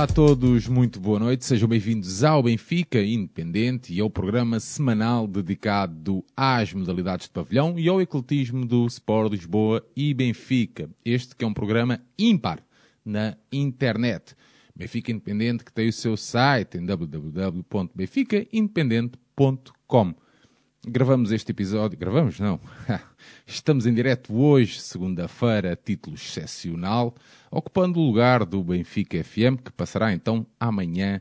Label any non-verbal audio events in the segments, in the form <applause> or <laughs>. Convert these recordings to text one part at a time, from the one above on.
Olá a todos, muito boa noite. Sejam bem-vindos ao Benfica Independente e ao programa semanal dedicado às modalidades de pavilhão e ao ecletismo do Sport Lisboa e Benfica. Este que é um programa ímpar na internet. Benfica Independente que tem o seu site em www.benficaindependente.com. Gravamos este episódio, gravamos não, <laughs> estamos em direto hoje, segunda-feira, título excepcional, ocupando o lugar do Benfica FM, que passará então amanhã,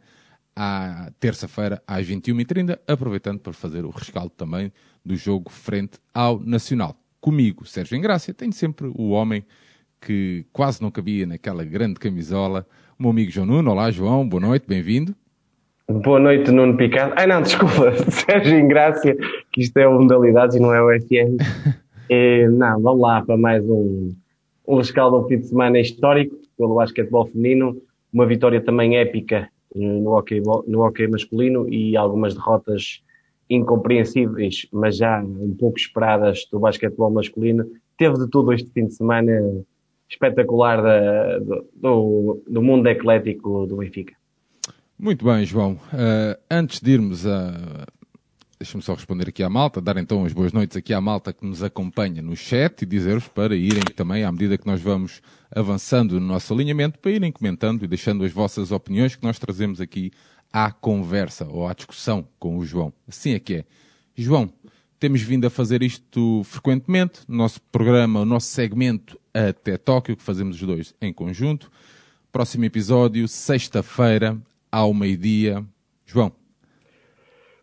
à terça-feira, às 21h30, aproveitando para fazer o rescaldo também do jogo frente ao Nacional. Comigo, Sérgio Engrácia, tenho sempre o homem que quase não cabia naquela grande camisola, o meu amigo João Nuno. Olá, João, boa noite, bem-vindo. Boa noite, Nuno Picado. Ai não, desculpa, <laughs> Sérgio Ingrácia, que isto é o Modalidades e não é o FM. é, <laughs> não, vamos lá para mais um, um rescaldo ao fim de semana histórico pelo basquetebol feminino, uma vitória também épica no hockey, no hockey masculino e algumas derrotas incompreensíveis, mas já um pouco esperadas do basquetebol masculino. Teve de tudo este fim de semana espetacular da, do, do mundo eclético do Benfica. Muito bem, João. Uh, antes de irmos a. Deixa-me só responder aqui à malta, dar então as boas noites aqui à malta que nos acompanha no chat e dizer-vos para irem também, à medida que nós vamos avançando no nosso alinhamento, para irem comentando e deixando as vossas opiniões que nós trazemos aqui à conversa ou à discussão com o João. Assim é que é. João, temos vindo a fazer isto frequentemente, no nosso programa, o nosso segmento até Tóquio, que fazemos os dois em conjunto. Próximo episódio, sexta-feira, ao meio-dia. João.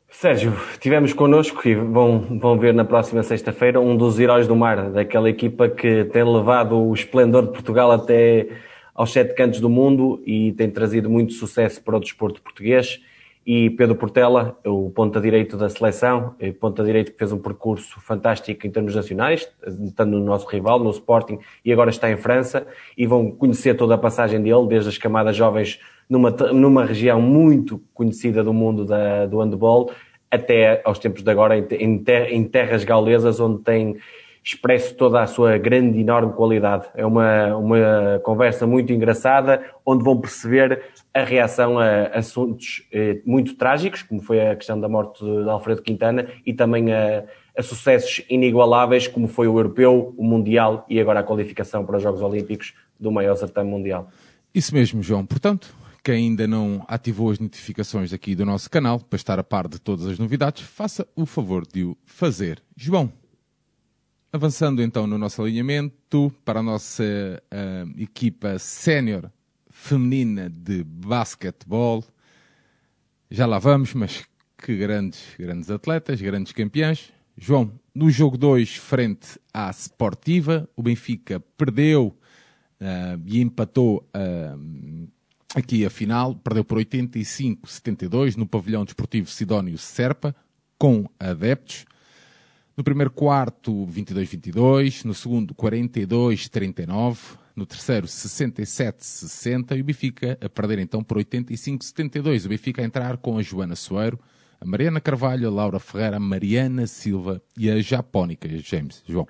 Sérgio, tivemos connosco e vão, vão ver na próxima sexta-feira um dos heróis do mar, daquela equipa que tem levado o esplendor de Portugal até aos sete cantos do mundo e tem trazido muito sucesso para o desporto português. E Pedro Portela, o ponta-direito da seleção, ponta-direito que fez um percurso fantástico em termos nacionais, estando no nosso rival, no Sporting, e agora está em França, e vão conhecer toda a passagem dele, desde as camadas jovens numa, numa região muito conhecida do mundo da, do handball, até aos tempos de agora em, ter, em terras gaulesas, onde tem expresso toda a sua grande e enorme qualidade. É uma, uma conversa muito engraçada, onde vão perceber a reação a assuntos eh, muito trágicos, como foi a questão da morte de Alfredo Quintana, e também a, a sucessos inigualáveis, como foi o europeu, o mundial e agora a qualificação para os Jogos Olímpicos do maior certame mundial. Isso mesmo, João. Portanto, quem ainda não ativou as notificações aqui do nosso canal para estar a par de todas as novidades, faça o favor de o fazer. João, avançando então no nosso alinhamento para a nossa uh, equipa sénior feminina de basquetebol. Já lá vamos, mas que grandes, grandes atletas, grandes campeãs. João, no jogo 2, frente à Sportiva, o Benfica perdeu uh, e empatou uh, aqui a final, perdeu por 85-72 no pavilhão desportivo Sidónio Serpa, com adeptos. No primeiro quarto, 22-22. No segundo, 42-39. No terceiro, 67-60. E o Benfica a perder então por 85-72. O Benfica a entrar com a Joana Soeiro, a Mariana Carvalho, a Laura Ferreira, a Mariana Silva e a Japónica. James, João.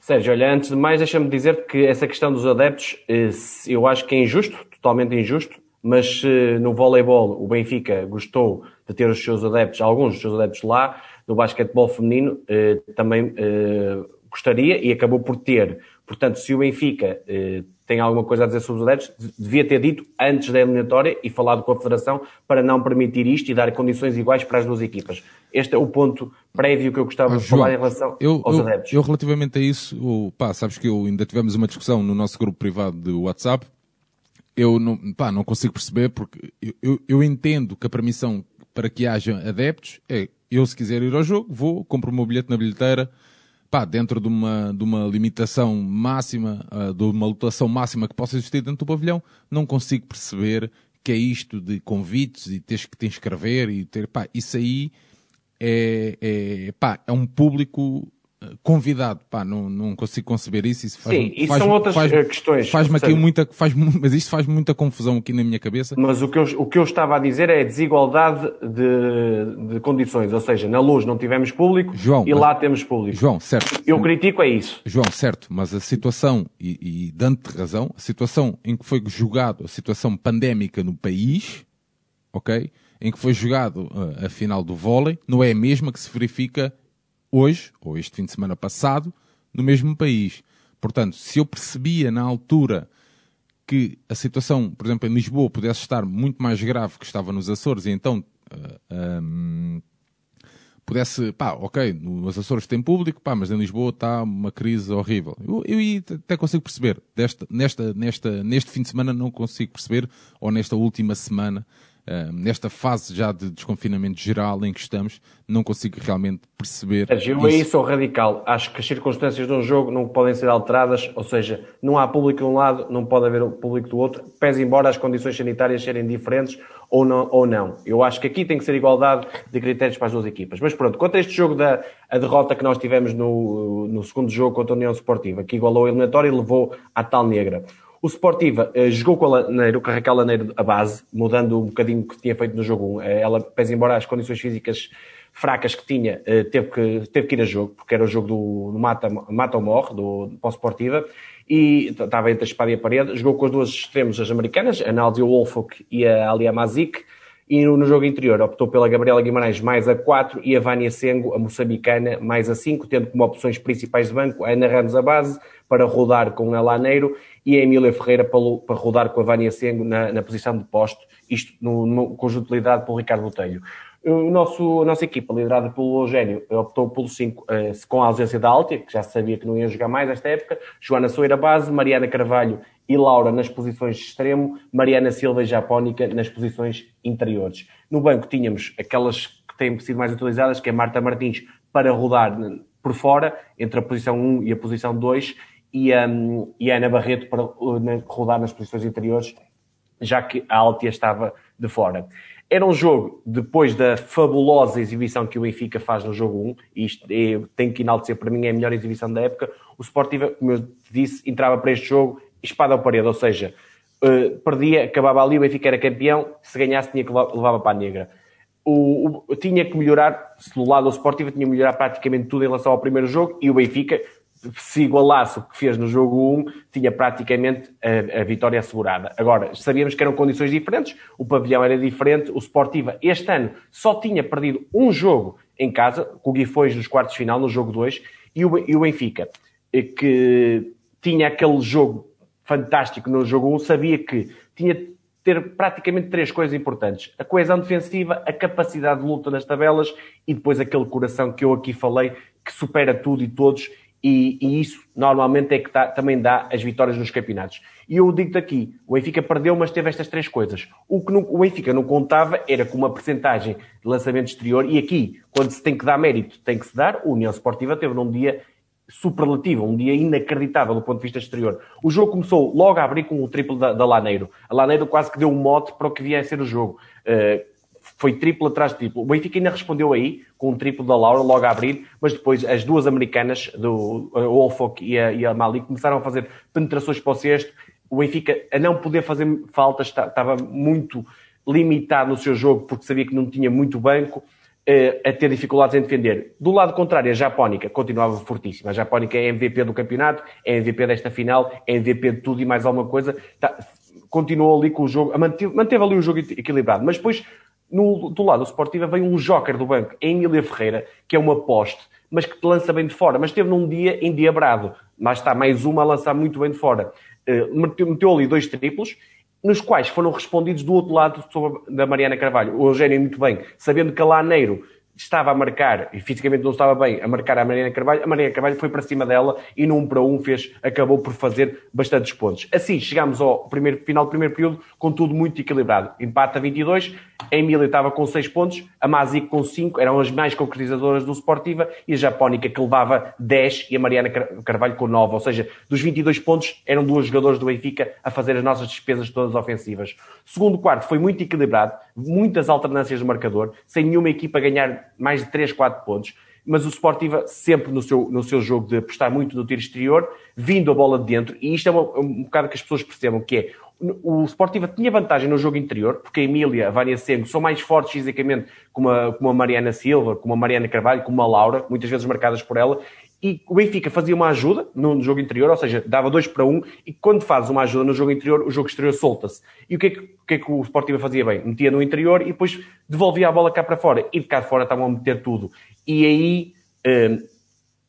Sérgio, olha, antes de mais, deixa-me dizer que essa questão dos adeptos, eh, eu acho que é injusto, totalmente injusto, mas se no voleibol o Benfica gostou de ter os seus adeptos, alguns dos seus adeptos lá, no basquetebol feminino eh, também eh, gostaria e acabou por ter. Portanto, se o Benfica eh, tem alguma coisa a dizer sobre os adeptos, devia ter dito antes da eliminatória e falado com a Federação para não permitir isto e dar condições iguais para as duas equipas. Este é o ponto prévio que eu gostava de falar em relação eu, aos eu, adeptos. Eu, relativamente a isso, pá, sabes que eu ainda tivemos uma discussão no nosso grupo privado de WhatsApp eu não, pá, não consigo perceber porque eu, eu, eu, entendo que a permissão para que haja adeptos é eu se quiser ir ao jogo, vou, compro o meu bilhete na bilheteira, pá, dentro de uma, de uma limitação máxima, uh, de uma lotação máxima que possa existir dentro do pavilhão, não consigo perceber que é isto de convites e teres que te inscrever e ter, pá, isso aí é, é, pá, é um público convidado, pá, não, não consigo conceber isso. isso faz, Sim, isso faz, são outras faz, eh, questões. Faz-me aqui muita, faz, mas isto faz muita confusão aqui na minha cabeça. Mas o que eu, o que eu estava a dizer é a desigualdade de, de condições, ou seja, na luz não tivemos público João, e lá temos público. João, certo. Eu critico é isso. João, certo, mas a situação, e, e dando-te razão, a situação em que foi jogado, a situação pandémica no país, ok? Em que foi jogado uh, a final do vôlei, não é a mesma que se verifica hoje, ou este fim de semana passado, no mesmo país. Portanto, se eu percebia na altura que a situação, por exemplo, em Lisboa pudesse estar muito mais grave que estava nos Açores, e então uh, um, pudesse, pá, ok, nos Açores tem público, pá, mas em Lisboa está uma crise horrível. Eu, eu até consigo perceber, desta, nesta, nesta, neste fim de semana não consigo perceber, ou nesta última semana, Uh, nesta fase já de desconfinamento geral em que estamos, não consigo realmente perceber. Sérgio, eu aí sou radical. Acho que as circunstâncias de um jogo não podem ser alteradas, ou seja, não há público de um lado, não pode haver público do outro, pese embora as condições sanitárias serem diferentes ou não, ou não. Eu acho que aqui tem que ser igualdade de critérios para as duas equipas. Mas pronto, quanto a este jogo da a derrota que nós tivemos no, no segundo jogo contra a União Esportiva, que igualou a eliminatória e levou à tal negra. O Sportiva uh, jogou com a Laneiro, com a Raquel Laneiro a base, mudando um bocadinho o que tinha feito no jogo 1. Uh, ela, pese embora as condições físicas fracas que tinha, uh, teve, que, teve que ir a jogo, porque era o jogo do, do Mata, Mata ou Morre, do, do Sportiva, e estava entre a espada e a parede. Jogou com as duas extremos, as americanas, a Nádia Wolfok e a Alia Mazik, e no, no, jogo interior optou pela Gabriela Guimarães mais a 4 e a Vânia Sengo, a moçambicana, mais a 5, tendo como opções principais de banco a Ana Ramos a base, para rodar com a Laneiro e a Emília Ferreira para, para rodar com a Vânia Sengo na, na posição de posto, isto no, no conjunto liderado pelo Ricardo Botelho. O nosso, a nossa equipa, liderada pelo Eugênio, optou pelo 5 eh, com a ausência da Altia, que já sabia que não ia jogar mais esta época, Joana Soeira base, Mariana Carvalho e Laura nas posições de extremo, Mariana Silva e Japónica nas posições interiores. No banco tínhamos aquelas que têm sido mais utilizadas, que é Marta Martins para rodar por fora, entre a posição 1 e a posição 2, e, e a Ana Barreto para uh, rodar nas posições interiores, já que a Altia estava de fora. Era um jogo, depois da fabulosa exibição que o Benfica faz no jogo 1, e isto é, tenho que enaltecer, para mim é a melhor exibição da época, o Sportiva, como eu disse, entrava para este jogo espada ao parede, ou seja, uh, perdia, acabava ali, o Benfica era campeão, se ganhasse tinha que levava para a negra. O, o, tinha que melhorar, se do lado do Sportiva tinha que melhorar praticamente tudo em relação ao primeiro jogo, e o Benfica se igualasse o que fez no jogo 1, tinha praticamente a, a, vitória assegurada. Agora, sabíamos que eram condições diferentes, o pavilhão era diferente, o Sportiva este ano só tinha perdido um jogo em casa, com o Guifões nos quartos de final, no jogo 2, e o, e o Benfica, eh, que tinha aquele jogo fantástico no jogo 1, sabia que tinha de ter praticamente três coisas importantes. A coesão defensiva, a capacidade de luta nas tabelas e depois aquele coração que eu aqui falei, que supera tudo e todos e, e, isso normalmente é que tá, também dá as vitórias nos campeonatos. E eu digo-te aqui, o Benfica perdeu, mas teve estas três coisas. O que não, o Benfica não contava era com uma percentagem de lançamento exterior, e aqui, quando se tem que dar mérito, tem que se dar. O União Sportiva teve num dia superlativo, um dia inacreditável do ponto de vista exterior. O jogo começou logo a abrir com o triplo da, da Laneiro. A Laneiro quase que deu um mote para o que via a ser o jogo. Uh, foi triplo atrás de triplo. O Benfica ainda respondeu aí, com um triplo da Laura logo a abrir, mas depois as duas americanas, do Wolfok e a, e a Mali, começaram a fazer penetrações para o sexto. O Benfica, a não poder fazer faltas, estava muito limitado no seu jogo, porque sabia que não tinha muito banco, eh, a ter dificuldades em defender. Do lado contrário, a Japónica continuava fortíssima. A Japónica é MVP do campeonato, é MVP desta final, é MVP de tudo e mais alguma coisa. Tá, continuou ali com o jogo, manteve, manteve ali o jogo equilibrado, mas depois no, do lado do Sportiva vem um joker do banco, é Emília Ferreira, que é uma poste, mas que te lança bem de fora. Mas esteve num dia endiabrado. Mas está mais uma a lançar muito bem de fora. Uh, meteu, meteu, ali dois triplos, nos quais foram respondidos do outro lado da Mariana Carvalho. O Eugênio muito bem, sabendo que a Laneiro estava a marcar, e fisicamente não estava bem, a marcar a Mariana Carvalho, a Mariana Carvalho foi para cima dela e 1 para 1 fez, acabou por fazer bastantes pontos. Assim, chegámos ao primeiro, final do primeiro período com tudo muito equilibrado. Empate a 22, Emília estava com 6 pontos, a Mazic com 5, eram as mais concretizadoras do Sportiva, e a Japónica que levava 10 e a Mariana Carvalho com 9. Ou seja, dos 22 pontos, eram duas jogadoras do Benfica a fazer as nossas despesas todas ofensivas. Segundo quarto foi muito equilibrado, muitas alternâncias de marcador, sem nenhuma equipa ganhar mais de 3, 4 pontos. mas o Sportiva sempre no seu, no seu jogo de apostar muito no tiro exterior, vindo a bola de dentro, e isto é uma, um bocado que as pessoas percebam, que é, o Sportiva tinha vantagem no jogo interior, porque a Emília, a Vânia Sengo são mais fortes fisicamente como a, como a Mariana Silva, como a Mariana Carvalho, como a Laura, muitas vezes marcadas por ela, e o Benfica fazia uma ajuda no jogo interior, ou seja, dava 2 para 1, um, e quando fazes uma ajuda no jogo interior, o jogo exterior solta-se. E o que, é que, o que é que o Sportiva fazia bem? Metia no interior e depois devolvia a bola cá para fora. E de cá de fora estavam a meter tudo. E aí eh,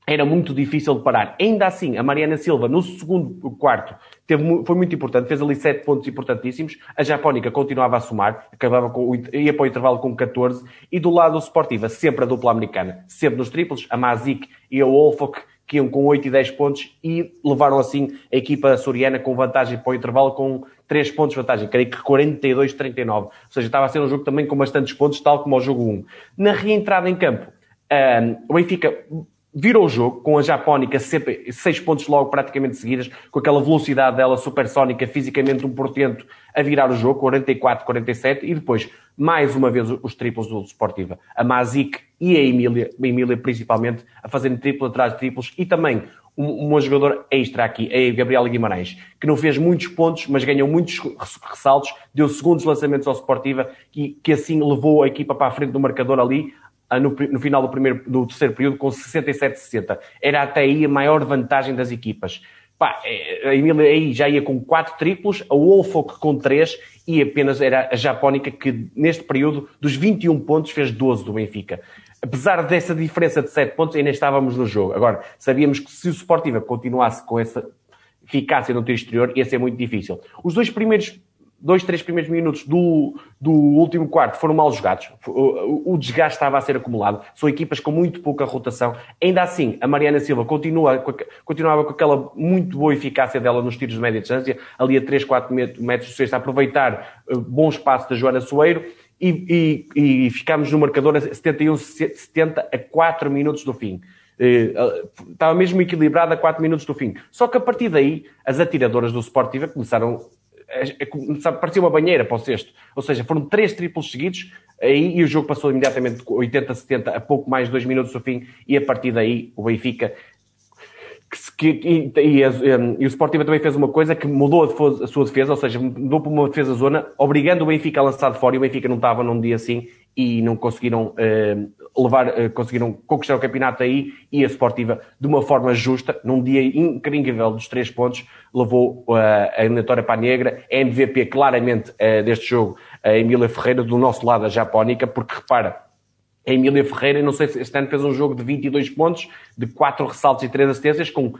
era muito difícil de parar. Ainda assim, a Mariana Silva, no segundo quarto, teve, foi muito importante, fez ali 7 pontos importantíssimos. A Japónica continuava a somar, acabava com, ia para o intervalo com 14. E do lado do Sportiva, sempre a dupla americana, sempre nos triplos, a Mazik e a Wolfok, que iam com 8 e 10 pontos e levaram assim a equipa soriana com vantagem para o intervalo com 3 pontos de vantagem, creio que 42-39. Ou seja, estava a ser um jogo também com bastantes pontos, tal como o jogo 1. Na reentrada em campo, um, o Benfica virou o jogo com a Japónica sempre seis pontos logo praticamente seguidas, com aquela velocidade dela supersónica, fisicamente um portento a virar o jogo, 44-47, e depois, mais uma vez, os triplos do Sportiva. A Mazik e a Emília, a Emília principalmente, a fazerem triplo atrás de triplos, e também uma jogadora extra aqui, a Gabriela Guimarães, que não fez muitos pontos, mas ganhou muitos ressaltos, deu segundos lançamentos ao Sportiva, que, que assim levou a equipa para a frente do marcador ali, no, no, final do, primeiro, do terceiro período com 67-60. Era até aí a maior vantagem das equipas. Pá, é, a Emília aí já ia com 4 triplos, a Wolfok com 3 e apenas era a Japónica que neste período dos 21 pontos fez 12 do Benfica. Apesar dessa diferença de 7 pontos, ainda estávamos no jogo. Agora, sabíamos que se o Sportiva continuasse com essa eficácia no tiro exterior, ia ser muito difícil. Os dois primeiros dois, três primeiros minutos do, do último quarto foram mal jogados. O, o, desgaste estava a ser acumulado. São equipas com muito pouca rotação. Ainda assim, a Mariana Silva continua, continuava com aquela muito boa eficácia dela nos tiros de média distância, ali a 3, 4 metros de sexta, a aproveitar uh, bom espaço da Joana Soeiro. E, e, e ficámos no marcador a 71-70 a 4 minutos do fim. Uh, estava mesmo equilibrado a 4 minutos do fim. Só que a partir daí, as atiradoras do Sportiva começaram parecia uma banheira para o sexto. Ou seja, foram três triplos seguidos aí, e o jogo passou imediatamente de 80-70 a pouco mais de dois minutos do fim e a partir daí o Benfica que, que, e, e, e, o Sportiva também fez uma coisa que mudou a, a, sua defesa, ou seja, mudou para uma defesa zona, obrigando o Benfica a lançar de fora e o Benfica não estava num dia assim e não conseguiram uh, levar, uh, conseguiram conquistar o campeonato aí e a Sportiva, de uma forma justa, num dia incrível dos três pontos, levou uh, a eliminatória para a negra, a MVP claramente deste jogo, a Emília Ferreira, do nosso lado a Japónica, porque repara, a Emília Ferreira, não sei se este ano fez um jogo de 22 pontos, de 4 ressaltos e 3 assistências, com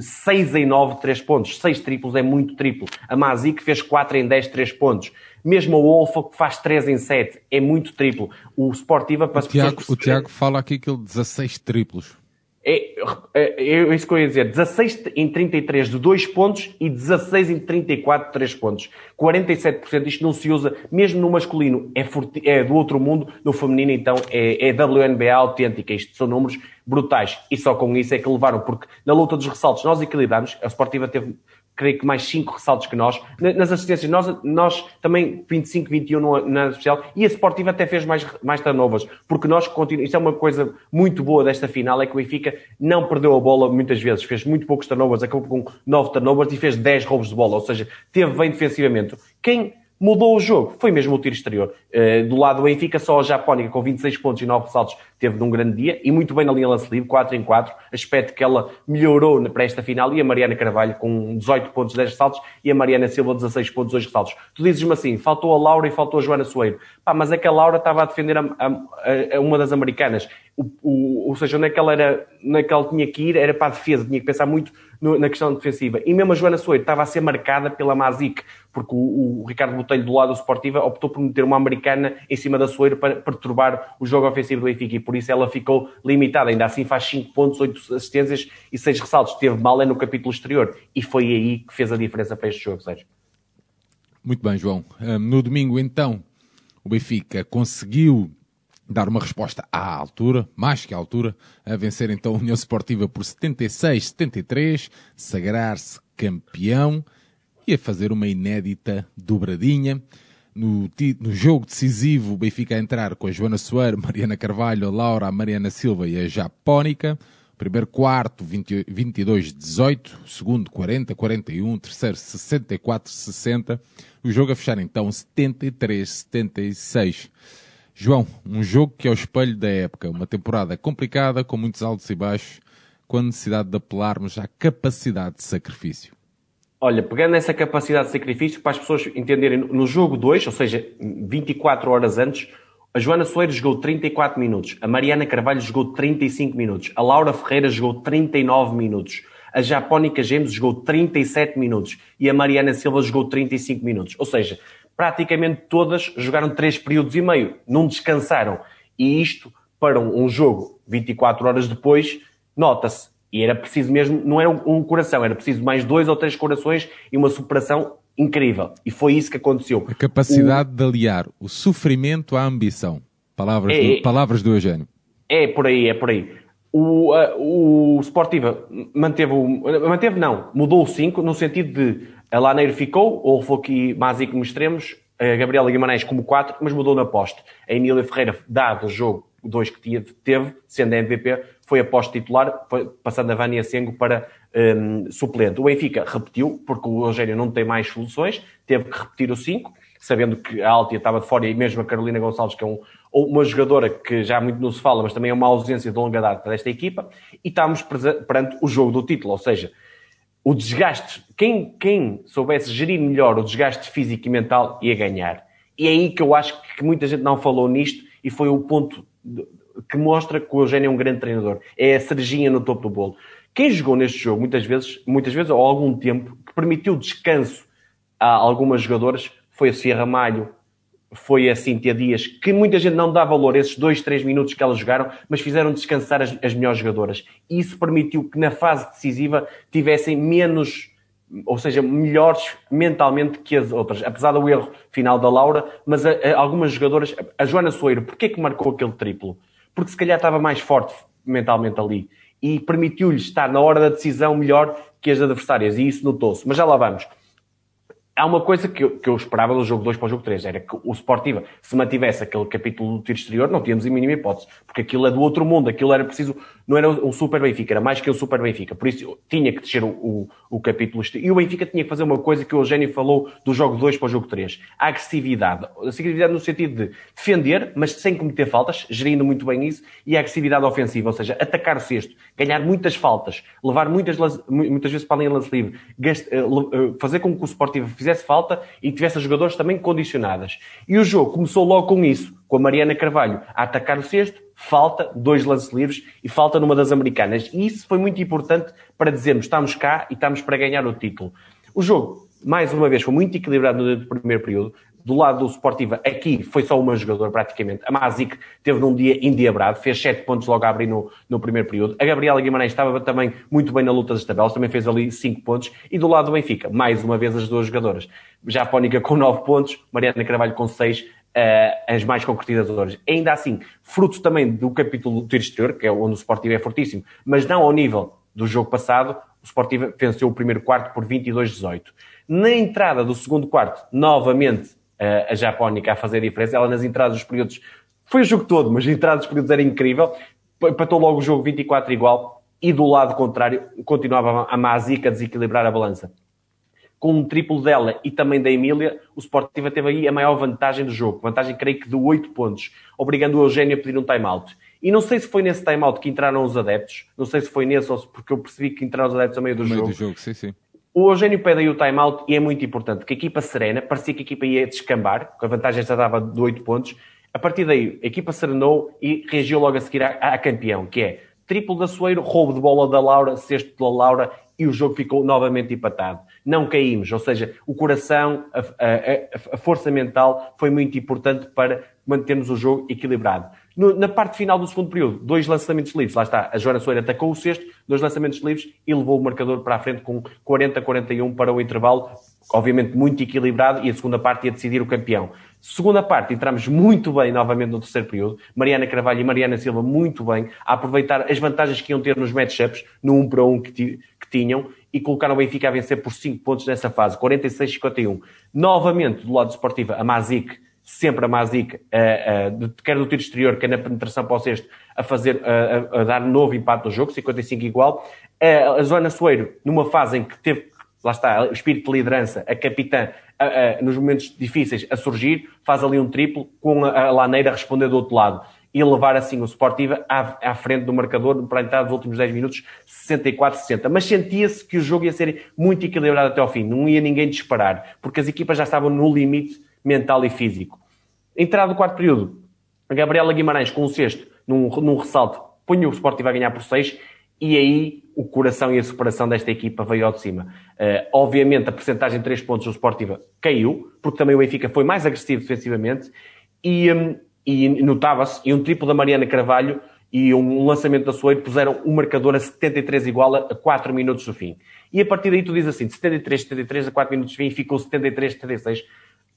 6 em 9, 3 pontos. 6 triplos é muito triplo. A Mazik fez 4 em 10, 3 pontos. Mesmo a Wolfa, que faz 3 em 7, é muito triplo. O Sportiva... Para o, Tiago, o Tiago fala aqui que ele 16 triplos. É, é, é, isso que eu ia dizer. 16 em 33 de 2 pontos e 16 em 34 de 3 pontos. 47%. Isto não se usa, mesmo no masculino, é, forte, é do outro mundo. No feminino, então, é, é WNBA autêntica. Isto são números brutais. E só com isso é que levaram, porque na luta dos ressaltos nós equilibramos. A Sportiva teve creio que mais 5 ressaltos que nós. Nas assistências, nós, nós também 25, 21 no, na especial, e a Sportiva até fez mais, mais turnovers, porque nós continuamos, isso é uma coisa muito boa desta final, é que o Benfica não perdeu a bola muitas vezes, fez muito poucos turnovers, acabou com 9 turnovers e fez 10 roubos de bola, ou seja, teve bem defensivamente. Quem mudou o jogo. Foi mesmo o tiro exterior. Uh, do lado do Benfica, só a Japónica, com 26 pontos e 9 saltos, teve num grande dia e muito bem na linha lance livre, 4 em 4. Aspecto que ela melhorou para esta final. E a Mariana Carvalho com 18 pontos, 10 saltos e a Mariana Silva, 16 pontos, 2 saltos. Tu dizes-me assim: faltou a Laura e faltou a Joana Soeiro. Pá, mas é que a Laura estava a defender a, a, a uma das americanas. O, o, ou seja, onde é que ela era, onde é tinha que ir, era para a defesa, tinha que pensar muito no, na questão defensiva. E mesmo a Joana Soeiro estava a ser marcada pela Mazik, porque o, o Ricardo Botelho do lado do Sportiva optou por meter uma americana em cima da Soeiro para perturbar o jogo ofensivo do Benfica e por isso ela ficou limitada. Ainda assim faz 5 pontos, 8 assistências e 6 ressaltos. Teve mal é no capítulo exterior e foi aí que fez a diferença para este jogo, Sérgio. Muito bem, João. No domingo, então, o Benfica conseguiu dar uma resposta à altura, mais que à altura, a vencer então a União Esportiva por 76-73, sagrar-se campeão e a fazer uma inédita dobradinha. no, no, jogo decisivo, o Benfica a entrar com a Joana Soeiro, Mariana Carvalho, a Laura, a Mariana Silva e a Japónica. Primeiro quarto, 22-18. Segundo, 40-41. Terceiro, 64-60. O jogo a fechar então 73-76. João, um jogo que é o espelho da época. Uma temporada complicada, com muitos altos e baixos, com a necessidade de apelarmos à capacidade de sacrifício. Olha, pegando essa capacidade de sacrifício, para as pessoas entenderem, no jogo 2, ou seja, 24 horas antes, a Joana Soeiro jogou 34 minutos, a Mariana Carvalho jogou 35 minutos, a Laura Ferreira jogou 39 minutos, a Japónica Gemos jogou 37 minutos e a Mariana Silva jogou 35 minutos. Ou seja, praticamente todas jogaram 3 períodos e meio, não descansaram. E isto, para um jogo 24 horas depois, nota-se. E era preciso mesmo, não era um coração, era preciso mais dois ou três corações e uma superação incrível. E foi isso que aconteceu. A capacidade o... de aliar o sofrimento à ambição. Palavras, é, do, palavras do Eugênio. É por aí, é por aí. O, uh, o Sportiva manteve, o, manteve não, mudou o 5 no sentido de a Laneiro ficou, o Olfoque e Mazi como extremos, a Gabriela Guimarães como 4, mas mudou na poste. A Emília Ferreira, dado o jogo 2 que teve, sendo a MVP, foi a poste titular, foi, passando a Vânia Sengo para um, suplente. O Benfica repetiu, porque o Eugênio não tem mais soluções, teve que repetir o 5, sabendo que a Altia estava de fora e mesmo a Carolina Gonçalves, que é um, uma jogadora que já muito não se fala, mas também é uma ausência de longa data desta equipa, e estávamos perante o jogo do título, ou seja, o desgaste, quem, quem soubesse gerir melhor o desgaste físico e mental ia ganhar. E é aí que eu acho que muita gente não falou nisto e foi o ponto que mostra que o Eugênio é um grande treinador. É a cerejinha no topo do bolo. Quem jogou neste jogo, muitas vezes, muitas vezes, ou algum tempo, que permitiu descanso a algumas jogadoras, foi a Sierra Malho, foi a Cintia Dias, que muita gente não dá valor a esses dois, três minutos que elas jogaram, mas fizeram descansar as, as melhores jogadoras. Isso permitiu que na fase decisiva tivessem menos, ou seja, melhores mentalmente que as outras. Apesar do erro final da Laura, mas a, a, algumas jogadoras, a Joana Soeiro, porquê que marcou aquele triplo? Porque se calhar estava mais forte mentalmente ali. E permitiu-lhe estar na hora da decisão melhor que as adversárias. E isso notou-se. Mas já lá vamos há uma coisa que eu, que eu esperava do jogo 2 para o jogo 3, era que o Sportiva, se mantivesse aquele capítulo do tiro exterior, não tínhamos em mínima hipótese, porque aquilo é do outro mundo, aquilo era preciso, não era um super Benfica, era mais que o super Benfica, por isso tinha que descer o, o, o capítulo exterior, e o Benfica tinha que fazer uma coisa que o Eugênio falou do jogo 2 para o jogo 3, a agressividade, a agressividade no sentido de defender, mas sem cometer faltas, gerindo muito bem isso, e a agressividade ofensiva, ou seja, atacar o cesto, ganhar muitas faltas, levar muitas, muitas vezes para a linha lance livre, eh, eh, fazer com que o Sportiva fizesse fizesse falta e tivesse jogadores também condicionadas. E o jogo começou logo com isso, com a Mariana Carvalho a atacar o cesto, falta, dois lances livres e falta numa das americanas. E isso foi muito importante para dizermos estamos cá e estamos para ganhar o título. O jogo, mais uma vez, foi muito equilibrado no primeiro período do lado do Sportiva, aqui foi só uma jogadora praticamente. A Mazik teve num dia endiabrado, fez 7 pontos logo a abrir no, no primeiro período. A Gabriela Guimarães estava também muito bem na luta das tabelas, também fez ali 5 pontos. E do lado do Benfica, mais uma vez as duas jogadoras. Japónica com 9 pontos, Mariana Carvalho com 6, uh, eh, as mais concretizadoras. Ainda assim, fruto também do capítulo do tiro exterior, que é onde o Sportiva é fortíssimo, mas não ao nível do jogo passado, o Sportiva venceu o primeiro quarto por 22-18. Na entrada do segundo quarto, novamente a Japónica a fazer a diferença. Ela nas entradas dos períodos, foi o jogo todo, mas as entradas dos períodos era incrível. Empatou logo o jogo 24 igual e do lado contrário continuava a Mazica a desequilibrar a balança. Com um triplo dela e também da Emília, o Sportiva teve aí a maior vantagem do jogo. Vantagem, creio que, de 8 pontos, obrigando o Eugênio a pedir um time-out. E não sei se foi nesse time-out que entraram os adeptos, não sei se foi nesse ou se porque eu percebi que entraram os adeptos a meio do no jogo. Meio do jogo, sim, sim. O Eugênio pede aí o time-out e é muito importante, que a equipa serena, parecia que a equipa ia descambar, com a vantagem já dava de 8 pontos. A partir daí, a equipa serenou e reagiu logo a seguir à, à campeão, que é triplo da Soeiro, roubo de bola da Laura, sexto da Laura e o jogo ficou novamente empatado. Não caímos, ou seja, o coração, a, a, a força mental foi muito importante para mantermos o jogo equilibrado. No, na parte final do segundo período, dois lançamentos livres. Lá está, a Joana Soeira atacou o sexto, dois lançamentos livres e levou o marcador para a frente com 40-41 para o intervalo. Obviamente muito equilibrado e a segunda parte ia decidir o campeão. Segunda parte, entramos muito bem novamente no terceiro período. Mariana Carvalho e Mariana Silva muito bem a aproveitar as vantagens que iam ter nos matchups, no 1 para 1 que, que tinham, e colocaram o Benfica a vencer por 5 pontos nessa fase, 46-51. Novamente, do lado esportivo, a Mazik, sempre a Mazik, uh, uh, quer do tiro exterior, quer na penetração para o sexto, a, fazer, a, a dar novo empate no jogo, 55 igual. A Joana Soeiro, numa fase em que teve, lá está, o espírito de liderança, a capitã, nos momentos difíceis, a surgir, faz ali um triplo, com a, a Laneira a responder do outro lado e levar assim o Sportiva à, à frente do marcador para entrar nos últimos 10 minutos 64-60. Mas sentia-se que o jogo ia ser muito equilibrado até ao fim, não ia ninguém disparar, porque as equipas já estavam no limite mental e físico. Entrada do quarto período, a Gabriela Guimarães com o sexto, num, num ressalto, punha o Sportiva a ganhar por 6 e aí o coração e a superação desta equipa veio ao de cima. Uh, obviamente a porcentagem de 3 pontos do Sportiva caiu, porque também o Benfica foi mais agressivo defensivamente e, um, e notava-se, e um triplo da Mariana Carvalho e um lançamento da Soeiro puseram o um marcador a 73 igual a 4 minutos do fim. E a partir daí tu dizes assim, de 73, 73 a 4 minutos do fim ficou 73, 76.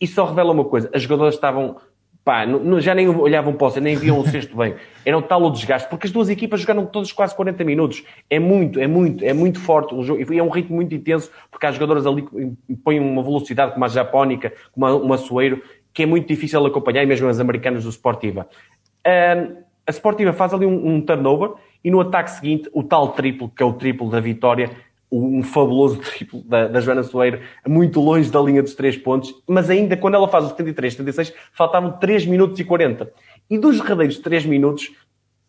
E só revela uma coisa, as jogadoras estavam, pá, já nem olhavam para o nem viam o sexto bem. Era um tal o desgaste, porque as duas equipas jogaram todas quase 40 minutos. É muito, é muito, é muito forte o jogo. E é um ritmo muito intenso, porque as jogadoras ali põem uma velocidade como a Japónica, como uma Soeiro, que é muito difícil acompanhar, e mesmo as americanas do Sportiva. Um, a Sportiva faz ali um, um, turnover e no ataque seguinte, o tal triplo, que é o triplo da vitória, um fabuloso <laughs> triplo da, da Joana Soeiro, muito longe da linha dos três pontos, mas ainda quando ela faz o 73, 76, faltavam 3 minutos e 40. E dos derradeiros 3 minutos,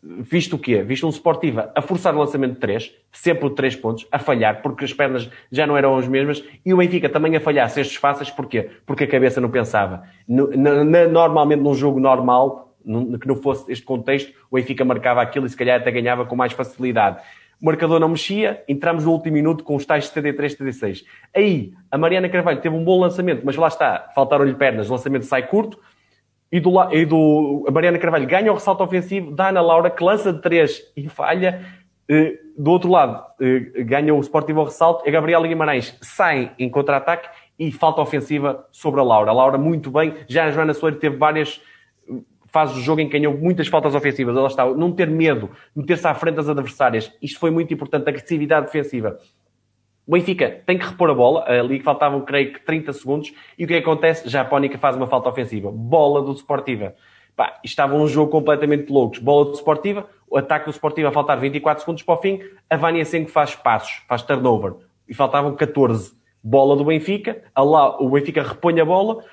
visto o quê? Visto um Sportiva a forçar o lançamento de 3, sempre o 3 pontos, a falhar, porque as pernas já não eram as mesmas, e o Benfica também a falhar cestos fáceis, porquê? Porque a cabeça não pensava. No, na, normalmente num jogo normal, que não fosse este contexto, o Benfica marcava aquilo e se calhar até ganhava com mais facilidade. O marcador não mexia, entramos no último minuto com os tais 73, 76. Aí, a Mariana Carvalho teve um bom lançamento, mas lá está, faltaram-lhe pernas, o lançamento sai curto, e do, e do a Mariana Carvalho ganha o ressalto ofensivo da Ana Laura, que lança de 3 e falha. Eh, do outro lado, eh, ganha o Sportivo ao ressalto. A Gabriela Guimarães sai em contra-ataque e falta ofensiva sobre a Laura. A Laura muito bem. Já a Joana Soeiro teve várias fases do jogo em que ganhou muitas faltas ofensivas. Ela está, não ter medo, meter-se à frente das adversárias. Isto foi muito importante, agressividade defensiva. O Benfica tem que repor a bola, ali faltavam, creio que, 30 segundos, e o que, é acontece? Já a faz uma falta ofensiva. Bola do Sportiva. Pá, estava um jogo completamente loucos. Bola do Sportiva, o ataque do Sportiva a faltar 24 segundos para o fim, a Vânia Senko faz passos, faz turnover, e faltavam 14. Bola do Benfica, lá o Benfica repõe a bola,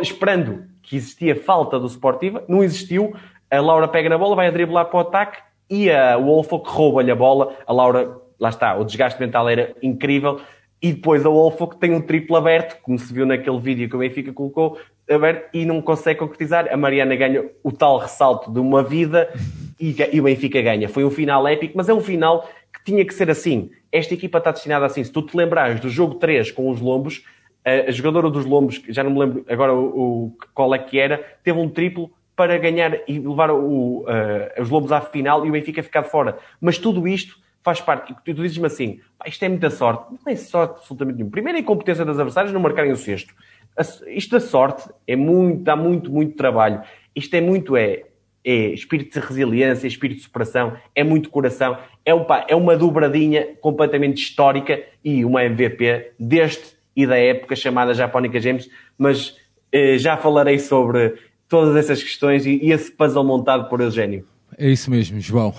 esperando que existia falta do Sportiva, não existiu, a Laura pega na bola, vai a driblar para o ataque, e a Wolfo que rouba-lhe a bola, a Laura lá está, o desgaste mental era incrível. E depois a Wolfo tem um triplo aberto, como se viu naquele vídeo que o Benfica colocou, aberto e não consegue concretizar. A Mariana ganha o tal ressalto de uma vida e, e o Benfica ganha. Foi um final épico, mas é um final que tinha que ser assim. Esta equipa está destinada assim. Se tu te lembrares do jogo 3 com os Lombos, a jogadora dos Lombos, já não me lembro agora o, o qual é que era, teve um triplo para ganhar e levar o, uh, os Lobos à final e o Benfica ficar fora. Mas tudo isto faz parte. Tu, tu dizes-me assim, isto é muita sorte. Não é sorte absolutamente nenhuma. Primeiro, a incompetência das adversárias não marcarem o sexto. Isto da sorte é muito, dá muito, muito trabalho. Isto é muito, é, é espírito de resiliência, espírito de superação, é muito coração. É, pá, é uma dobradinha completamente histórica e uma MVP deste e da época chamada Japónica James, mas eh, já falarei sobre todas essas questões e, e esse puzzle montado por Eugênio. É isso mesmo, João.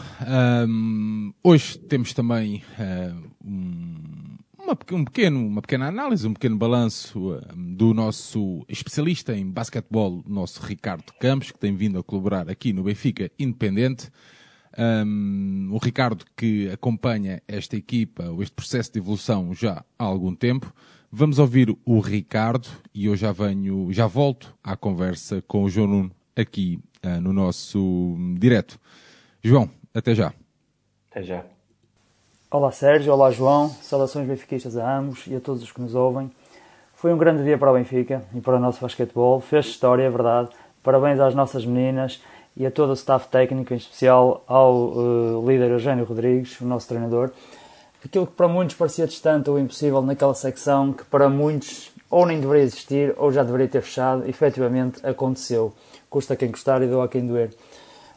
Um, hoje temos também uh, um, uma, um pequeno, uma pequena análise, um pequeno balanço do nosso especialista em basquetebol, nosso Ricardo Campos, que tem vindo a colaborar aqui no Benfica Independente. Um, o Ricardo que acompanha esta equipa, este processo de evolução já há algum tempo. Vamos ouvir o Ricardo e eu já venho, já volto à conversa com o João Nuno aqui uh, no nosso direto. João, até já. Até já. Olá Sérgio, olá João, saudações benfiquistas a ambos e a todos os que nos ouvem. Foi um grande dia para o Benfica e para o nosso basquetebol, fez história, é verdade. Parabéns às nossas meninas e a todo o staff técnico, em especial ao uh, líder Eugênio Rodrigues, o nosso treinador. Aquilo que para muitos parecia distante ou impossível naquela secção, que para muitos ou nem deveria existir ou já deveria ter fechado. Efetivamente aconteceu. Custa quem custar e doa quem doer.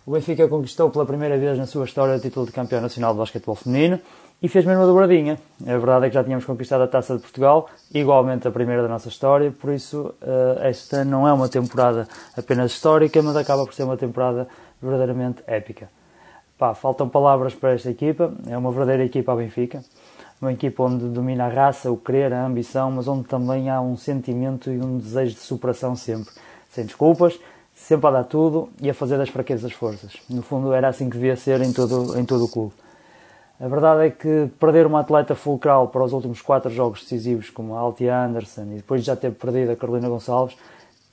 O Benfica conquistou pela primeira vez na sua história o título de campeão nacional de basquetebol feminino e fez mesmo a dobradinha. A verdade é que já tínhamos conquistado a Taça de Portugal, igualmente a primeira da nossa história, por isso eh, esta não é uma temporada apenas histórica, mas acaba por ser uma temporada verdadeiramente épica. Pá, faltam palavras para esta equipa, é uma verdadeira equipa a Benfica, uma equipa onde domina a raça, o querer, a ambição, mas onde também há um sentimento e um desejo de superação sempre, sem desculpas, sempre a dar tudo e a fazer das fraquezas forças. No fundo era assim que devia ser em todo, em todo o clube. A verdade é que perder uma atleta fulcral para os últimos quatro jogos decisivos, como a Altia Anderson, e depois de já ter perdido a Carolina Gonçalves,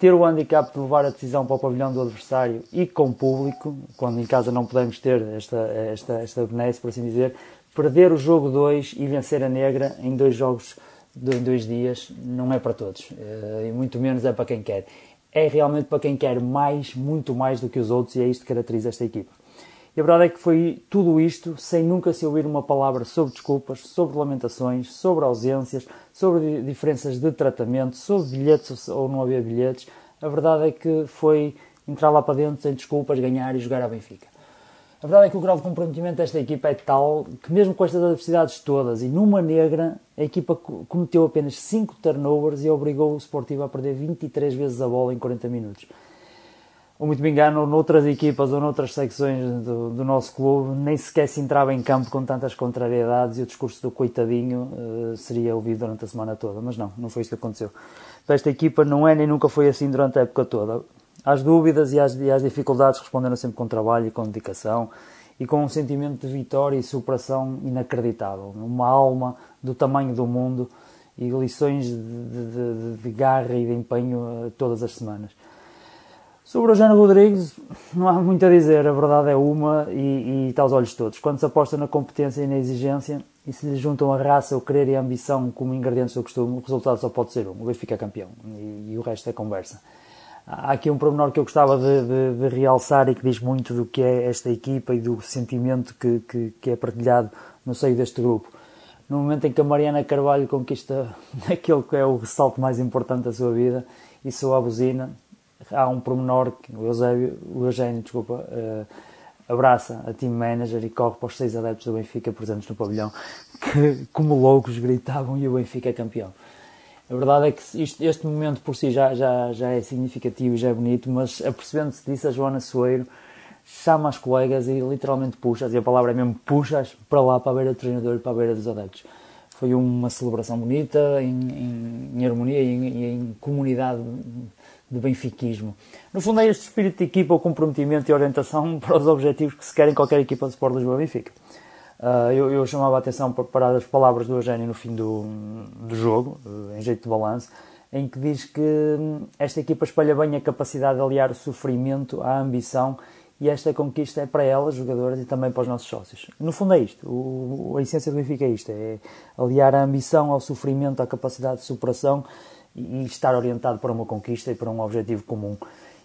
ter o handicap de levar a decisão para o pavilhão do adversário e com público, quando em casa não podemos ter esta, esta, esta benesse, por assim dizer, perder o jogo 2 e vencer a negra em dois jogos de dois dias não é para todos, eh, e muito menos é para quem quer. É realmente para quem quer mais, muito mais do que os outros, e é isto que caracteriza esta equipa. E a verdade é que foi tudo isto sem nunca se ouvir uma palavra sobre desculpas, sobre lamentações, sobre ausências, sobre diferenças de tratamento, sobre bilhetes ou não havia bilhetes. A verdade é que foi entrar lá para dentro sem desculpas, ganhar e jogar a Benfica. A verdade é que o grau de comprometimento desta equipa é tal que, mesmo com estas adversidades todas e numa negra, a equipa cometeu apenas 5 turnovers e obrigou o Sportivo a perder 23 vezes a bola em 40 minutos ou muito me engano, noutras equipas ou noutras secções do, do, nosso clube, nem sequer se entrava em campo com tantas contrariedades e o discurso do coitadinho uh, seria ouvido durante a semana toda. Mas não, não foi isso que aconteceu. Então, esta equipa não é nem nunca foi assim durante a época toda. Às dúvidas e às, e às dificuldades responderam sempre com trabalho e com dedicação e com um sentimento de vitória e superação inacreditável. Uma alma do tamanho do mundo e lições de, de, de, de garra e de empenho uh, todas as semanas. Sobre o Jano Rodrigues, não há muito a dizer, a verdade é uma e, e está aos olhos todos. Quando se aposta na competência e na exigência e se lhe juntam a raça, o querer e a ambição como ingredientes do costume, o resultado só pode ser um: o Benfica é campeão e, e, o resto é conversa. Há aqui um pormenor que eu gostava de, de, de, realçar e que diz muito do que é esta equipa e do sentimento que, que, que é partilhado no seio deste grupo. No momento em que a Mariana Carvalho conquista <laughs> aquele que é o ressalto mais importante da sua vida e soa a buzina, há um promenor que o Eusébio, o Eugênio, desculpa, uh, abraça a team manager e corre para os seis adeptos do Benfica presentes no pavilhão, que como loucos gritavam e o Benfica é campeão. A verdade é que isto, este momento por si já, já, já é significativo já é bonito, mas apercebendo-se disso, a Joana Soeiro chama as colegas e literalmente puxa-as, e a palavra é mesmo puxa-as para lá, para a beira do treinador e para a beira dos adeptos. Foi uma celebração bonita, em, em, em harmonia e em, em comunidade de benfiquismo. No fundo é este espírito de equipa, o comprometimento e orientação <laughs> para os objetivos que se querem qualquer equipa de Sport Lisboa Benfica. Uh, eu, eu, chamava a atenção para as palavras do Eugênio no fim do, do jogo, uh, em jeito de balanço, em que diz que hum, esta equipa espalha bem a capacidade de aliar o sofrimento à ambição e esta conquista é para elas, jogadoras, e também para os nossos sócios. No fundo é isto, o, a essência do Benfica é isto, é aliar a ambição ao sofrimento, à capacidade de superação e estar orientado para uma conquista e para um objetivo comum.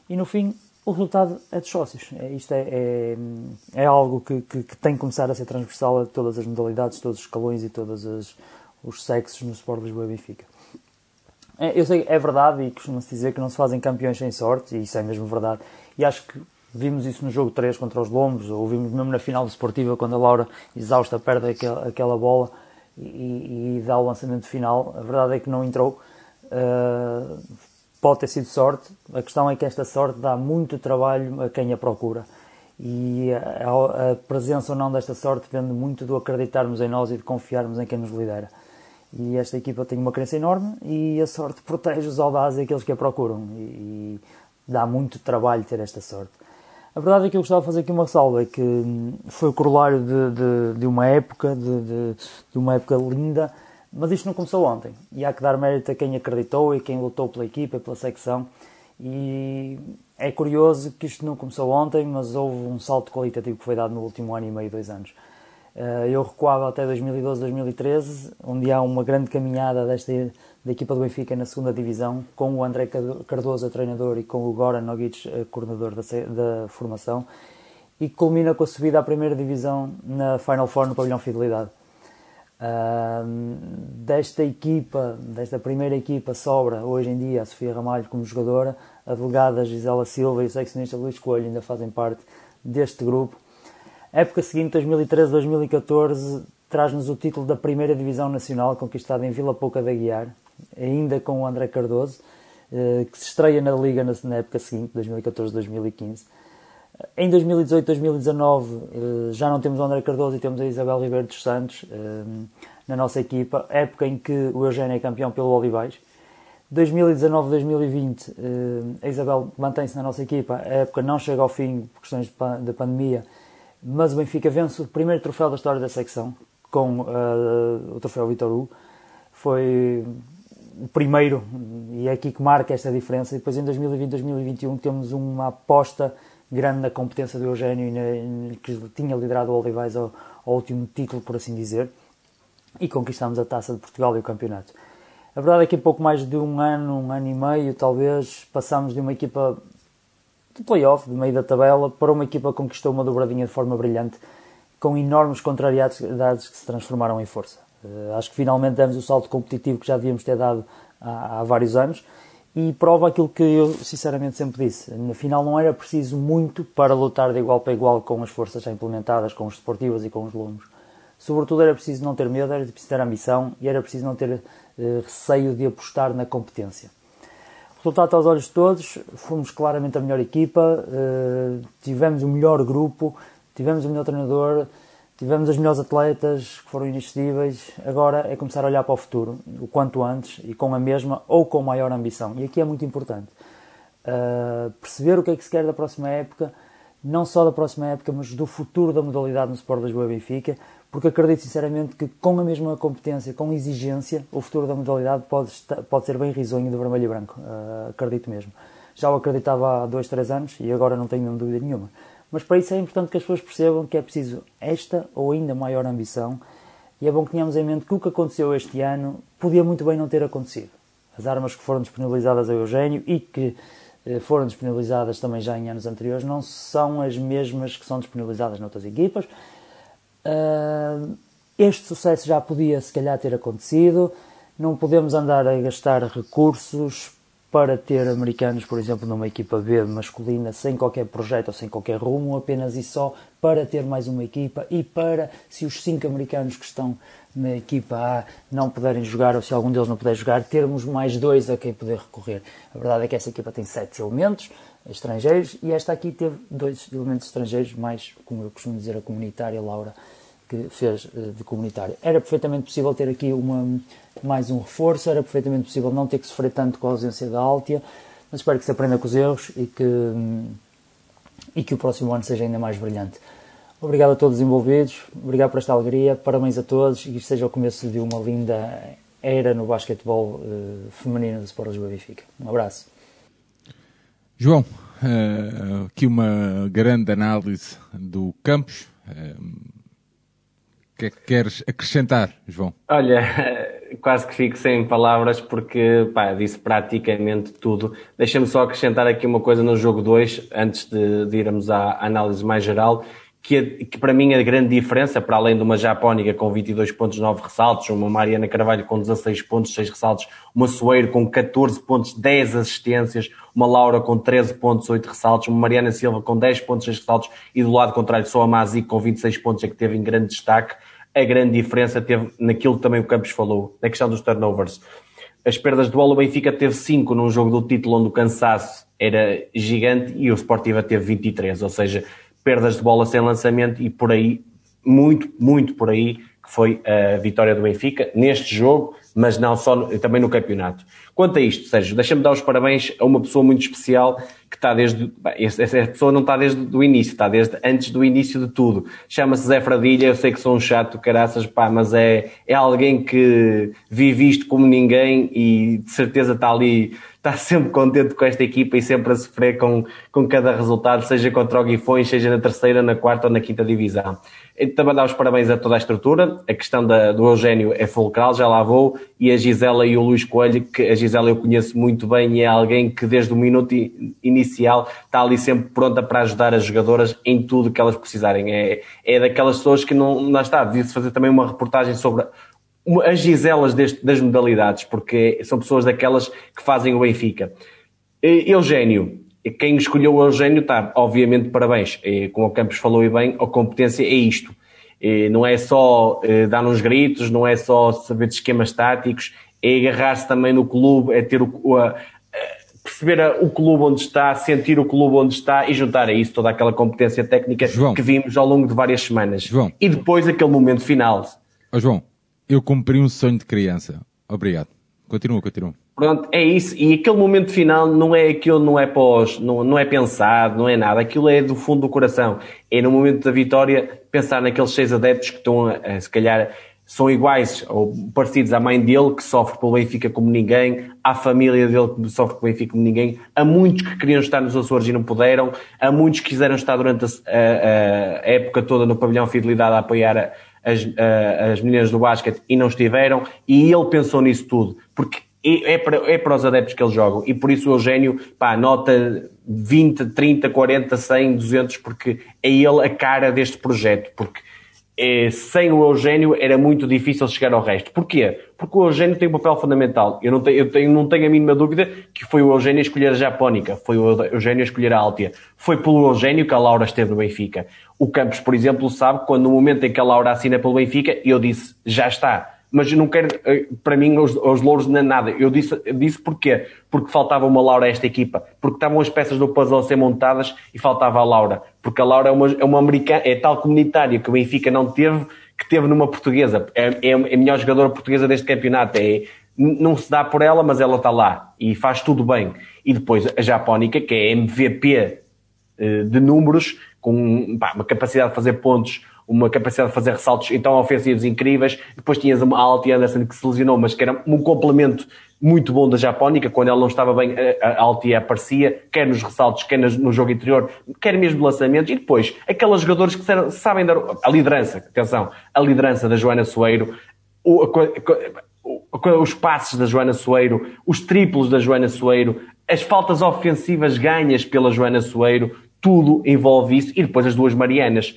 E no fim, o resultado é dos sócios. É, isto é, é, é algo que, que, que, tem que começar a ser transversal a todas as modalidades, todos os escalões e todos os, os sexos no Sport Lisboa e Benfica. É, eu sei, é verdade e costuma-se dizer que não se fazem campeões sem sorte, e isso é mesmo verdade. E acho que vimos isso no jogo 3 contra os Lombos, ou vimos mesmo na final desportiva quando a Laura exausta perde aquela, aquela bola e, e dá o lançamento final. A verdade é que não entrou Uh, pode ter sido sorte, a questão é que esta sorte dá muito trabalho a quem a procura. E a, a presença ou não desta sorte depende muito do acreditarmos em nós e de confiarmos em quem nos lidera. E esta equipa tem uma crença enorme e a sorte protege os audazes e aqueles que a procuram. E, e, dá muito trabalho ter esta sorte. A verdade é que eu gostava de fazer aqui uma ressalva, é que foi o corolário de, de, de uma época, de, de uma época linda, mas isto não começou ontem e há que dar mérito a quem acreditou e quem lutou pela equipa, pela secção. E é curioso que isto não começou ontem, mas houve um salto qualitativo que foi dado no último ano e meio, dois anos. Eh, eu recuava até 2012, 2013, onde há uma grande caminhada desta da equipa do Benfica na segunda divisão, com o André Cardoso treinador e com o Goran Nogic a coordenador da, da formação, e culmina com a subida à primeira divisão na Final Four no pavilhão Fidelidade. Uh, desta equipa, desta primeira equipa, sobra hoje em dia a Sofia Ramalho como jogadora, a delegada Gisela Silva e o seccionista Luís Coelho ainda fazem parte deste grupo. Época seguinte, 2013-2014, traz-nos o título da primeira Divisão Nacional, conquistado em Vila Pouca da Guiar, ainda com o André Cardoso, uh, que se estreia na Liga na época seguinte, 2014-2015. Em 2018-2019 eh, já não temos o André Cardoso e temos a Isabel Ribeiro dos Santos eh, na nossa equipa, época em que o Eugênio é campeão pelo Olivais. 2019-2020 eh, a Isabel mantém-se na nossa equipa, a época não chega ao fim por questões da pandemia, mas o Benfica vence o primeiro troféu da história da secção com uh, o troféu Vitor Hugo. Foi o primeiro e é aqui que marca esta diferença. E depois em 2020-2021 temos uma aposta grande na competência do Eugénio, e que tinha liderado o Olivais ao, ao, último título, por assim dizer, e conquistámos a Taça de Portugal e o campeonato. A verdade é que em pouco mais de um ano, um ano e meio, talvez, passámos de uma equipa de playoff, de meio da tabela, para uma equipa que conquistou uma dobradinha de forma brilhante, com enormes contrariedades que se transformaram em força. Uh, acho que finalmente demos o salto competitivo que já devíamos ter dado há, há vários anos e prova aquilo que eu sinceramente sempre disse. No final não era preciso muito para lutar de igual para igual com as forças já implementadas, com os desportivos e com os lomos. Sobretudo era preciso não ter medo, era preciso ter ambição e era preciso não ter eh, receio de apostar na competência. Resultado aos olhos de todos, fomos claramente a melhor equipa, eh, tivemos o melhor grupo, tivemos o melhor treinador, Tivemos os melhores atletas que foram inexcedíveis, agora é começar a olhar para o futuro, o quanto antes, e com a mesma ou com maior ambição. E aqui é muito importante uh, perceber o que é que se quer da próxima época, não só da próxima época, mas do futuro da modalidade no Sport Lisboa Benfica, porque acredito sinceramente que com a mesma competência, com exigência, o futuro da modalidade pode, estar, pode ser bem risonho de vermelho e branco. Uh, acredito mesmo. Já o acreditava há dois, três anos e agora não tenho dúvida nenhuma. Mas para isso é importante que as pessoas percebam que é preciso esta ou ainda maior ambição e é bom que tenhamos em mente que o que aconteceu este ano podia muito bem não ter acontecido. As armas que foram disponibilizadas a Eugênio e que eh, foram disponibilizadas também já em anos anteriores não são as mesmas que são disponibilizadas noutras equipas. Uh, este sucesso já podia, se calhar, ter acontecido. Não podemos andar a gastar recursos para ter americanos, por exemplo, numa equipa B masculina, sem qualquer projeto ou sem qualquer rumo, apenas e só para ter mais uma equipa e para, se os cinco americanos que estão na equipa A não puderem jogar ou se algum deles não puder jogar, termos mais dois a quem poder recorrer. A verdade é que essa equipa tem sete elementos estrangeiros e esta aqui teve dois elementos estrangeiros, mais, como eu costumo dizer, a comunitária, Laura, que fez eh, de comunitário. Era perfeitamente possível ter aqui uma, mais um reforço, era perfeitamente possível não ter que sofrer tanto com a ausência da Altia, mas espero que se aprenda com os erros e que, e que o próximo ano seja ainda mais brilhante. Obrigado a todos os envolvidos, obrigado por esta alegria, parabéns a todos e que seja o começo de uma linda era no basquetebol uh, feminino do Sport Lisboa Benfica. Um abraço. João, uh, aqui uma grande análise do campus. Uh, que é que queres acrescentar, João? Olha, <laughs> quase que fico sem palavras porque pá, disse praticamente tudo. Deixa-me só acrescentar aqui uma coisa no jogo 2, antes de, de irmos à análise mais geral, que, que, para mim a grande diferença, para além de uma Japónica com 22 pontos, 9 ressaltos, uma Mariana Carvalho com 16 pontos, 6 ressaltos, uma Soeiro com 14 pontos, 10 assistências, uma Laura com 13 pontos, 8 ressaltos, uma Mariana Silva com 10 pontos, 6 ressaltos e do lado contrário só a Mazi com 26 pontos é que teve em grande destaque a grande diferença teve naquilo que também o Campos falou, na questão dos turnovers. As perdas de bola, o Benfica teve 5 num jogo do título onde o cansaço era gigante e o Sportiva teve 23, ou seja, perdas de bola sem lançamento e por aí, muito, muito por aí, que foi a vitória do Benfica neste jogo, mas não só, também no campeonato. Quanto a isto, Sérgio, deixa-me dar os parabéns a uma pessoa muito especial que está desde. Bem, essa pessoa não está desde o início, está desde antes do início de tudo. Chama-se Zé Fradilha, eu sei que sou um chato, caraças, pá, mas é, é alguém que vive isto como ninguém e de certeza está ali, está sempre contente com esta equipa e sempre a sofrer com, com cada resultado, seja contra o Guifões, seja na terceira, na quarta ou na quinta divisão. também dar os parabéns a toda a estrutura. A questão da, do Eugênio é fulcral, já lá vou. E a Gisela e o Luís Coelho, que a Gisela eu conheço muito bem e é alguém que desde o minuto inicial está ali sempre pronta para ajudar as jogadoras em tudo que elas precisarem. É, é daquelas pessoas que não, não está, devia-se fazer também uma reportagem sobre as Giselas deste, das modalidades, porque são pessoas daquelas que fazem o Benfica. Eugênio, quem escolheu o Eugênio está, obviamente, parabéns. Como o Campos falou e bem, a competência é isto. Não é só dar uns gritos, não é só saber de esquemas táticos, é agarrar-se também no clube, é ter o, a, perceber o clube onde está, sentir o clube onde está e juntar a isso toda aquela competência técnica João, que vimos ao longo de várias semanas. João, e depois aquele momento final. Oh, João, eu cumpri um sonho de criança. Obrigado. Continua, continua. Pronto, é isso. E aquele momento final não é aquilo, não é pós, não, não é pensado, não é nada. Aquilo é do fundo do coração. É no momento da vitória pensar naqueles seis adeptos que estão, a, se calhar, são iguais ou parecidos à mãe dele, que sofre pelo Benfica como ninguém, à família dele que sofre pelo Benfica como ninguém, a muitos que queriam estar nos Açores e não puderam, a muitos que quiseram estar durante a, a, a época toda no pavilhão Fidelidade a apoiar as, as meninas do basquete e não estiveram, e ele pensou nisso tudo, porque é para, é para os adeptos que eles jogam. E por isso o Eugênio, pá, nota 20, 30, 40, 100, 200, porque é ele a cara deste projeto. Porque é, sem o Eugênio era muito difícil chegar ao resto. Porquê? Porque o Eugênio tem um papel fundamental. Eu não tenho, eu tenho, não tenho a mínima dúvida que foi o Eugênio a escolher a Japónica, foi o Eugênio a escolher a Altia. Foi pelo Eugênio que a Laura esteve no Benfica. O Campos, por exemplo, sabe quando no momento em que a Laura assina pelo Benfica, eu disse, já está mas não quero, eh, para mim, os, os louros nem nada. Eu disse, disse porquê? Porque faltava uma Laura a esta equipa. Porque estavam as peças do puzzle a ser montadas e faltava a Laura. Porque a Laura é uma, é uma americana, é tal comunitária que o Benfica não teve, que teve numa portuguesa. É, é a melhor jogadora portuguesa deste campeonato. É, não se dá por ela, mas ela está lá. E faz tudo bem. E depois a Japónica, que é MVP eh, de números, com pá, uma capacidade de fazer pontos uma capacidade de fazer ressaltos então ofensivos incríveis. Depois tinhas a Alti Anderson que se lesionou, mas que era um complemento muito bom da Japónica. Quando ela não estava bem, a Alti aparecia, quer nos ressaltos, quer no jogo interior, quer mesmo lançamentos. E depois, aquelas jogadores que sabem dar a liderança, atenção, a liderança da Joana Soeiro, os passes da Joana Soeiro, os triplos da Joana Soeiro, as faltas ofensivas ganhas pela Joana Soeiro, tudo envolve isso. E depois as duas Marianas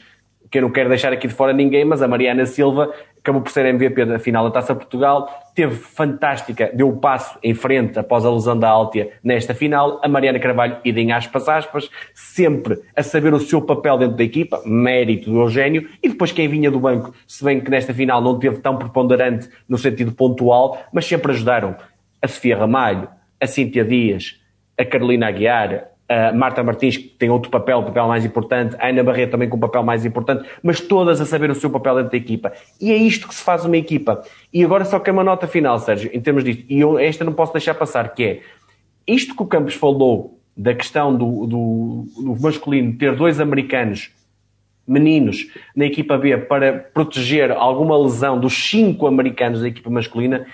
que eu não quero deixar aqui de fora ninguém, mas a Mariana Silva acabou por ser MVP da final da Taça Portugal, teve fantástica, deu o passo em frente após a lesão da Altia nesta final. A Mariana Carvalho, idem aspas, aspas, sempre a saber o seu papel dentro da equipa, mérito do Eugênio, e depois quem vinha do banco, se bem que nesta final não teve tão preponderante no sentido pontual, mas sempre ajudaram a Sofia Ramalho, a Cíntia Dias, a Carolina Aguiar, a Marta Martins, que tem outro papel, papel mais importante, Ana Barreto também com um papel mais importante, mas todas a saber o seu papel dentro da equipa. E é isto que se faz uma equipa. E agora só que é uma nota final, Sérgio, em termos disto, e eu esta não posso deixar passar, que é isto que o Campos falou da questão do, do, do masculino ter dois americanos meninos na equipa B para proteger alguma lesão dos cinco americanos da equipa masculina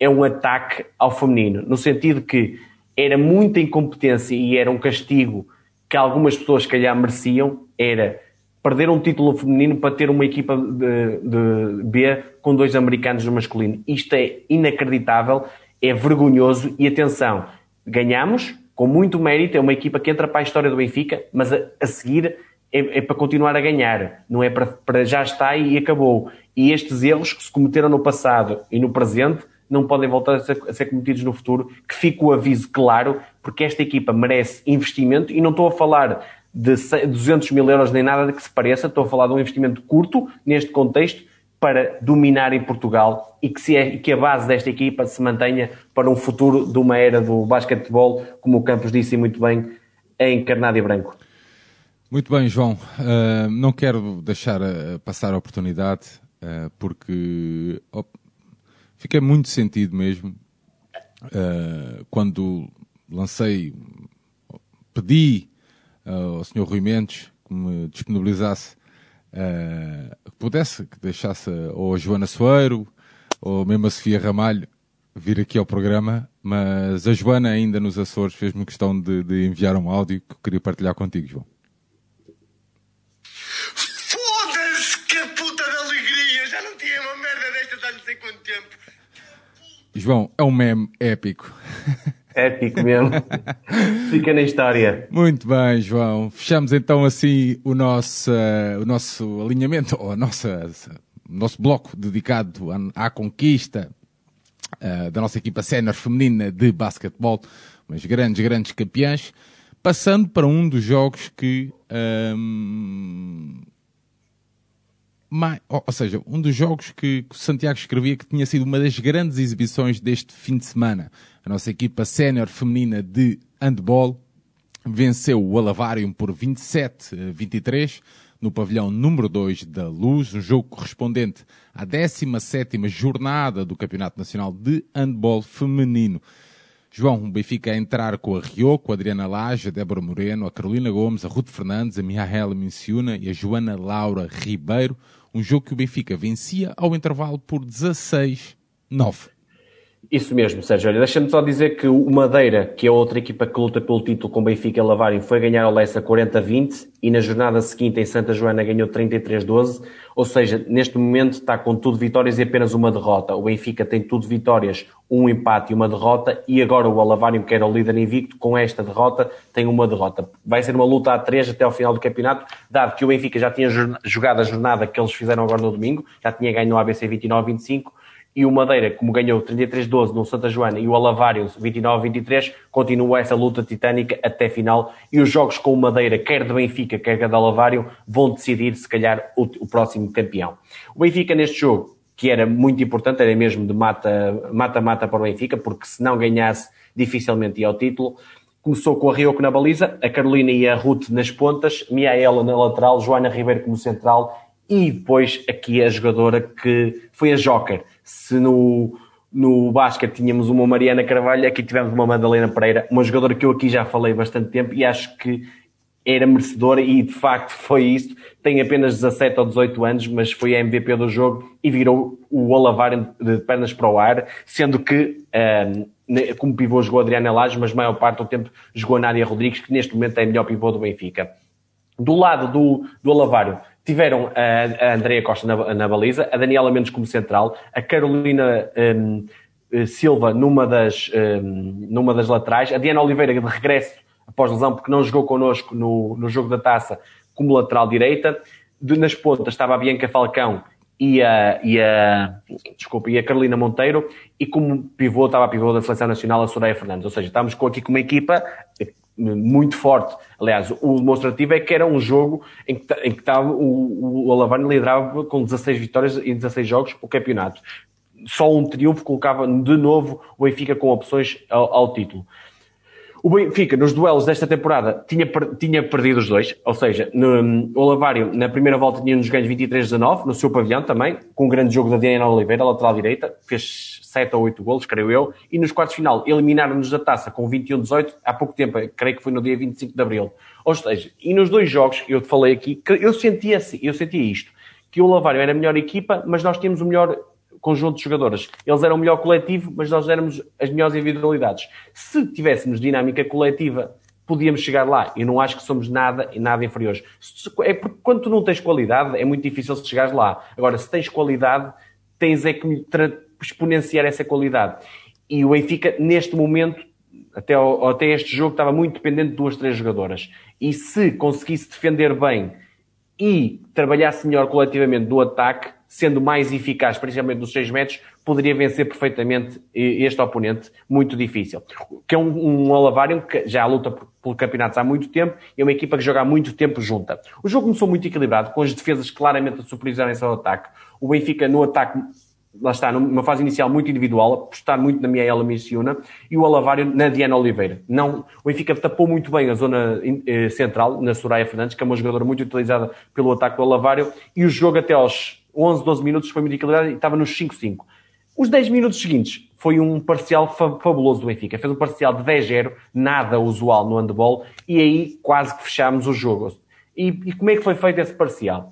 é um ataque ao feminino, no sentido que era muita incompetência e era um castigo que algumas pessoas, calhar, mereciam, era perder um título feminino para ter uma equipa de, de B com dois americanos no masculino. Isto é inacreditável, é vergonhoso e atenção, ganhamos com muito mérito, é uma equipa que entra para a história do Benfica, mas a, a seguir é, é, para continuar a ganhar, não é para, para já está e acabou. E estes erros que se cometeram no passado e no presente não podem voltar a ser, a ser, cometidos no futuro, que fique o aviso claro, porque esta equipa merece investimento e não estou a falar de 200 mil euros nem nada que se pareça, estou a falar de um investimento curto neste contexto para dominar em Portugal e que, se é, que a base desta equipa se mantenha para um futuro de uma era do basquetebol, como o Campos disse muito bem, encarnado e branco. Muito bem, João. Uh, não quero deixar uh, passar a oportunidade, uh, porque fiquei muito sentido mesmo uh, quando lancei, pedi uh, ao Sr. Rui Mendes que me disponibilizasse, uh, que pudesse, que deixasse ou a Joana Soeiro ou mesmo a Sofia Ramalho vir aqui ao programa, mas a Joana ainda nos Açores fez-me questão de, de enviar um áudio que eu queria partilhar contigo, João. Foda-se que há não sei quanto tempo. João, é um meme épico. Épico mesmo. <laughs> Fica na história. Muito bem, João. Fechamos então assim o nosso, uh, o nosso alinhamento, ou a nossa, o nosso bloco dedicado à, à conquista uh, da nossa equipa sénior feminina de basquetebol, mas grandes, grandes campeãs, passando para um dos jogos que um, ou seja, um dos jogos que o Santiago escrevia que tinha sido uma das grandes exibições deste fim de semana. A nossa equipa sénior feminina de handball venceu o Alavarium por 27 a 23 no pavilhão número 2 da Luz, um jogo correspondente à 17ª jornada do Campeonato Nacional de Handball Feminino. João, o Benfica a entrar com a Rioco, a Adriana Laje, a Débora Moreno, a Carolina Gomes, a Ruth Fernandes, a Mihaela Menciuna e a Joana Laura Ribeiro. Um jogo que o Benfica vencia ao intervalo por 16-9. Isso mesmo, Sérgio. Olha, deixa-me só dizer que o Madeira, que é outra equipa que luta pelo título com o Benfica e Lavário, foi ganhar ao Lessa 40-20 e na jornada seguinte em Santa Joana ganhou 33-12. Ou seja, neste momento está com tudo vitórias e apenas uma derrota. O Benfica tem tudo vitórias, um empate e uma derrota e agora o Alavário, que era o líder invicto, com esta derrota tem uma derrota. Vai ser uma luta a três até ao final do campeonato, dado que o Benfica já tinha jogado a jornada que eles fizeram agora no domingo, já tinha ganho no ABC 29-25 e o Madeira, como ganhou 33-12 no Santa Joana e o Alavário 29-23, continua essa luta titânica até final e os jogos com o Madeira, quer de Benfica, quer de Alavário, vão decidir, se calhar, o, o próximo campeão. O Benfica neste jogo, que era muito importante, era mesmo de mata-mata para o Benfica, porque se não ganhasse, dificilmente ia ao título. Começou com a Rioco na baliza, a Carolina e a Ruth nas pontas, Miaela na lateral, Joana Ribeiro como central e depois aqui a jogadora que foi a Joker. Se no, no basquete tínhamos uma Mariana Carvalho, aqui tivemos uma Madalena Pereira, uma jogadora que eu aqui já falei bastante tempo e acho que era merecedora e de facto foi isso. Tem apenas 17 ou 18 anos, mas foi a MVP do jogo e virou o Olavar de pernas para o ar, sendo que, um, como pivô, jogou Adriana Lages, mas maior parte do tempo jogou Nádia Rodrigues, que neste momento é a melhor pivô do Benfica. Do lado do, do Alavário, tiveram a, a Andrea Costa na, na, baliza, a Daniela Mendes como central, a Carolina um, eh, Silva numa das, um, numa das laterais, a Diana Oliveira de regresso após lesão, porque não jogou connosco no, no jogo da taça como lateral direita. De, nas pontas estava a Bianca Falcão e a, e a, desculpa, e a Carolina Monteiro, e como pivô estava a pivô da Seleção Nacional a Soraya Fernandes. Ou seja, estamos aqui com uma equipa muito forte. Aliás, o demonstrativo é que era um jogo em que, em que estava, o, o liderava com 16 vitórias em 16 jogos o campeonato. Só um triunfo colocava de novo o Benfica com opções ao, ao título. O Benfica, nos duelos desta temporada, tinha, tinha perdido os dois, ou seja, no, o Olavário, na primeira volta, tinha nos ganhos 23-19, no seu pavilhão também, com um grande jogo da Diana Oliveira, lateral direita, fez 7 ou 8 golos, creio eu, e nos quartos final eliminaram-nos da taça com 21-18, há pouco tempo, creio que foi no dia 25 de Abril. Ou seja, e nos dois jogos que eu te falei aqui, eu sentia, eu sentia isto, que o Olavário era a melhor equipa, mas nós tínhamos o melhor conjunto de jogadoras. Eles eram o melhor coletivo, mas nós éramos as melhores individualidades. Se tivéssemos dinâmica coletiva, podíamos chegar lá. Eu não acho que somos nada e nada inferiores. É porque quando tu não tens qualidade, é muito difícil chegares lá. Agora, se tens qualidade, tens é que exponenciar essa qualidade. E o Benfica, neste momento, até, até este jogo, estava muito dependente de duas, três jogadoras. E se conseguisse defender bem e trabalhasse melhor coletivamente do ataque, sendo mais eficaz, principalmente nos 6 metros, poderia vencer perfeitamente este oponente muito difícil. Que é um, um que já luta por campeonatos há muito tempo e é uma equipa que joga há muito tempo junta. O jogo começou muito equilibrado, com as defesas claramente a superiorizarem-se ao ataque. O Benfica no ataque lá está, numa fase inicial muito individual, apostar muito na minha Ela Missiona, e o Alavário na Diana Oliveira. Não, o Benfica tapou muito bem a zona eh, central, na Soraya Fernandes, que é uma jogadora muito utilizada pelo ataque do Alavário, e o jogo até aos 11, 12 minutos foi muito equilibrado e estava nos 5-5. Os 10 minutos seguintes foi um parcial fabuloso do Benfica. Fez um parcial de 10-0, nada usual no handball, e aí quase que fechámos o jogo. E, e como é que foi feito esse parcial?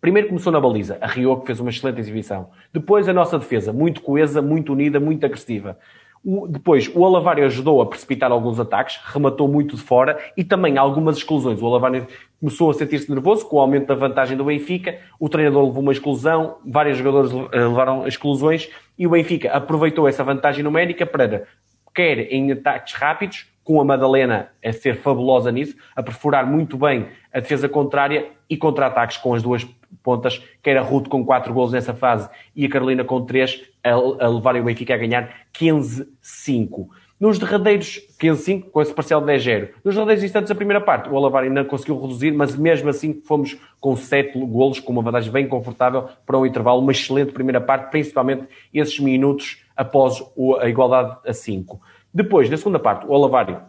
Primeiro começou na baliza, a Rio que fez uma excelente exibição. Depois a nossa defesa, muito coesa, muito unida, muito agressiva. O, depois, o Alavário ajudou a precipitar alguns ataques, rematou muito de fora e também algumas exclusões. O Alavário começou a sentir-se nervoso com o aumento da vantagem do Benfica, o treinador levou uma exclusão, vários jogadores eh, levaram exclusões e o Benfica aproveitou essa vantagem numérica para, quer em ataques rápidos, com a Madalena a ser fabulosa nisso, a perfurar muito bem a defesa contrária e contra-ataques com as duas pontas, quer a Ruth com 4 gols nessa fase e a Carolina com 3, a, a levarem o Benfica a ganhar 15-5. Nos derradeiros 15-5, com esse parcial de 10-0, nos derradeiros instantes da primeira parte, o Alavar ainda conseguiu reduzir, mas mesmo assim fomos com 7 golos, com uma vantagem bem confortável para o intervalo, uma excelente primeira parte, principalmente esses minutos após a igualdade a 5. Depois, na segunda parte, o Alavário,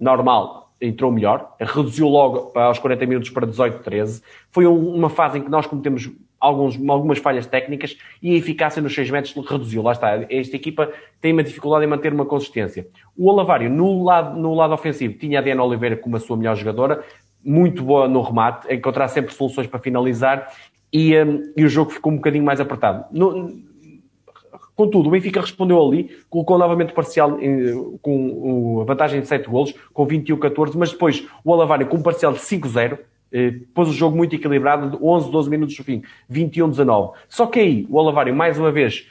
normal, entrou melhor, reduziu logo aos 40 minutos para 18-13. Foi uma fase em que nós cometemos alguns, algumas falhas técnicas e a eficácia nos 6 metros reduziu. Lá está. Esta equipa tem uma dificuldade em manter uma consistência. O Olavário, no lado, no lado ofensivo, tinha a Diana Oliveira como a sua melhor jogadora, muito boa no remate, encontrar sempre soluções para finalizar e, um, e o jogo ficou um bocadinho mais apertado. No, Contudo, o Benfica respondeu ali, colocou novamente parcial com a vantagem de 7 golos, com 21-14, mas depois o Alavário com um parcial de 5-0, eh, pôs o jogo muito equilibrado, de 11, 12 minutos do fim, 21-19. Só que aí, o Alavário, mais uma vez,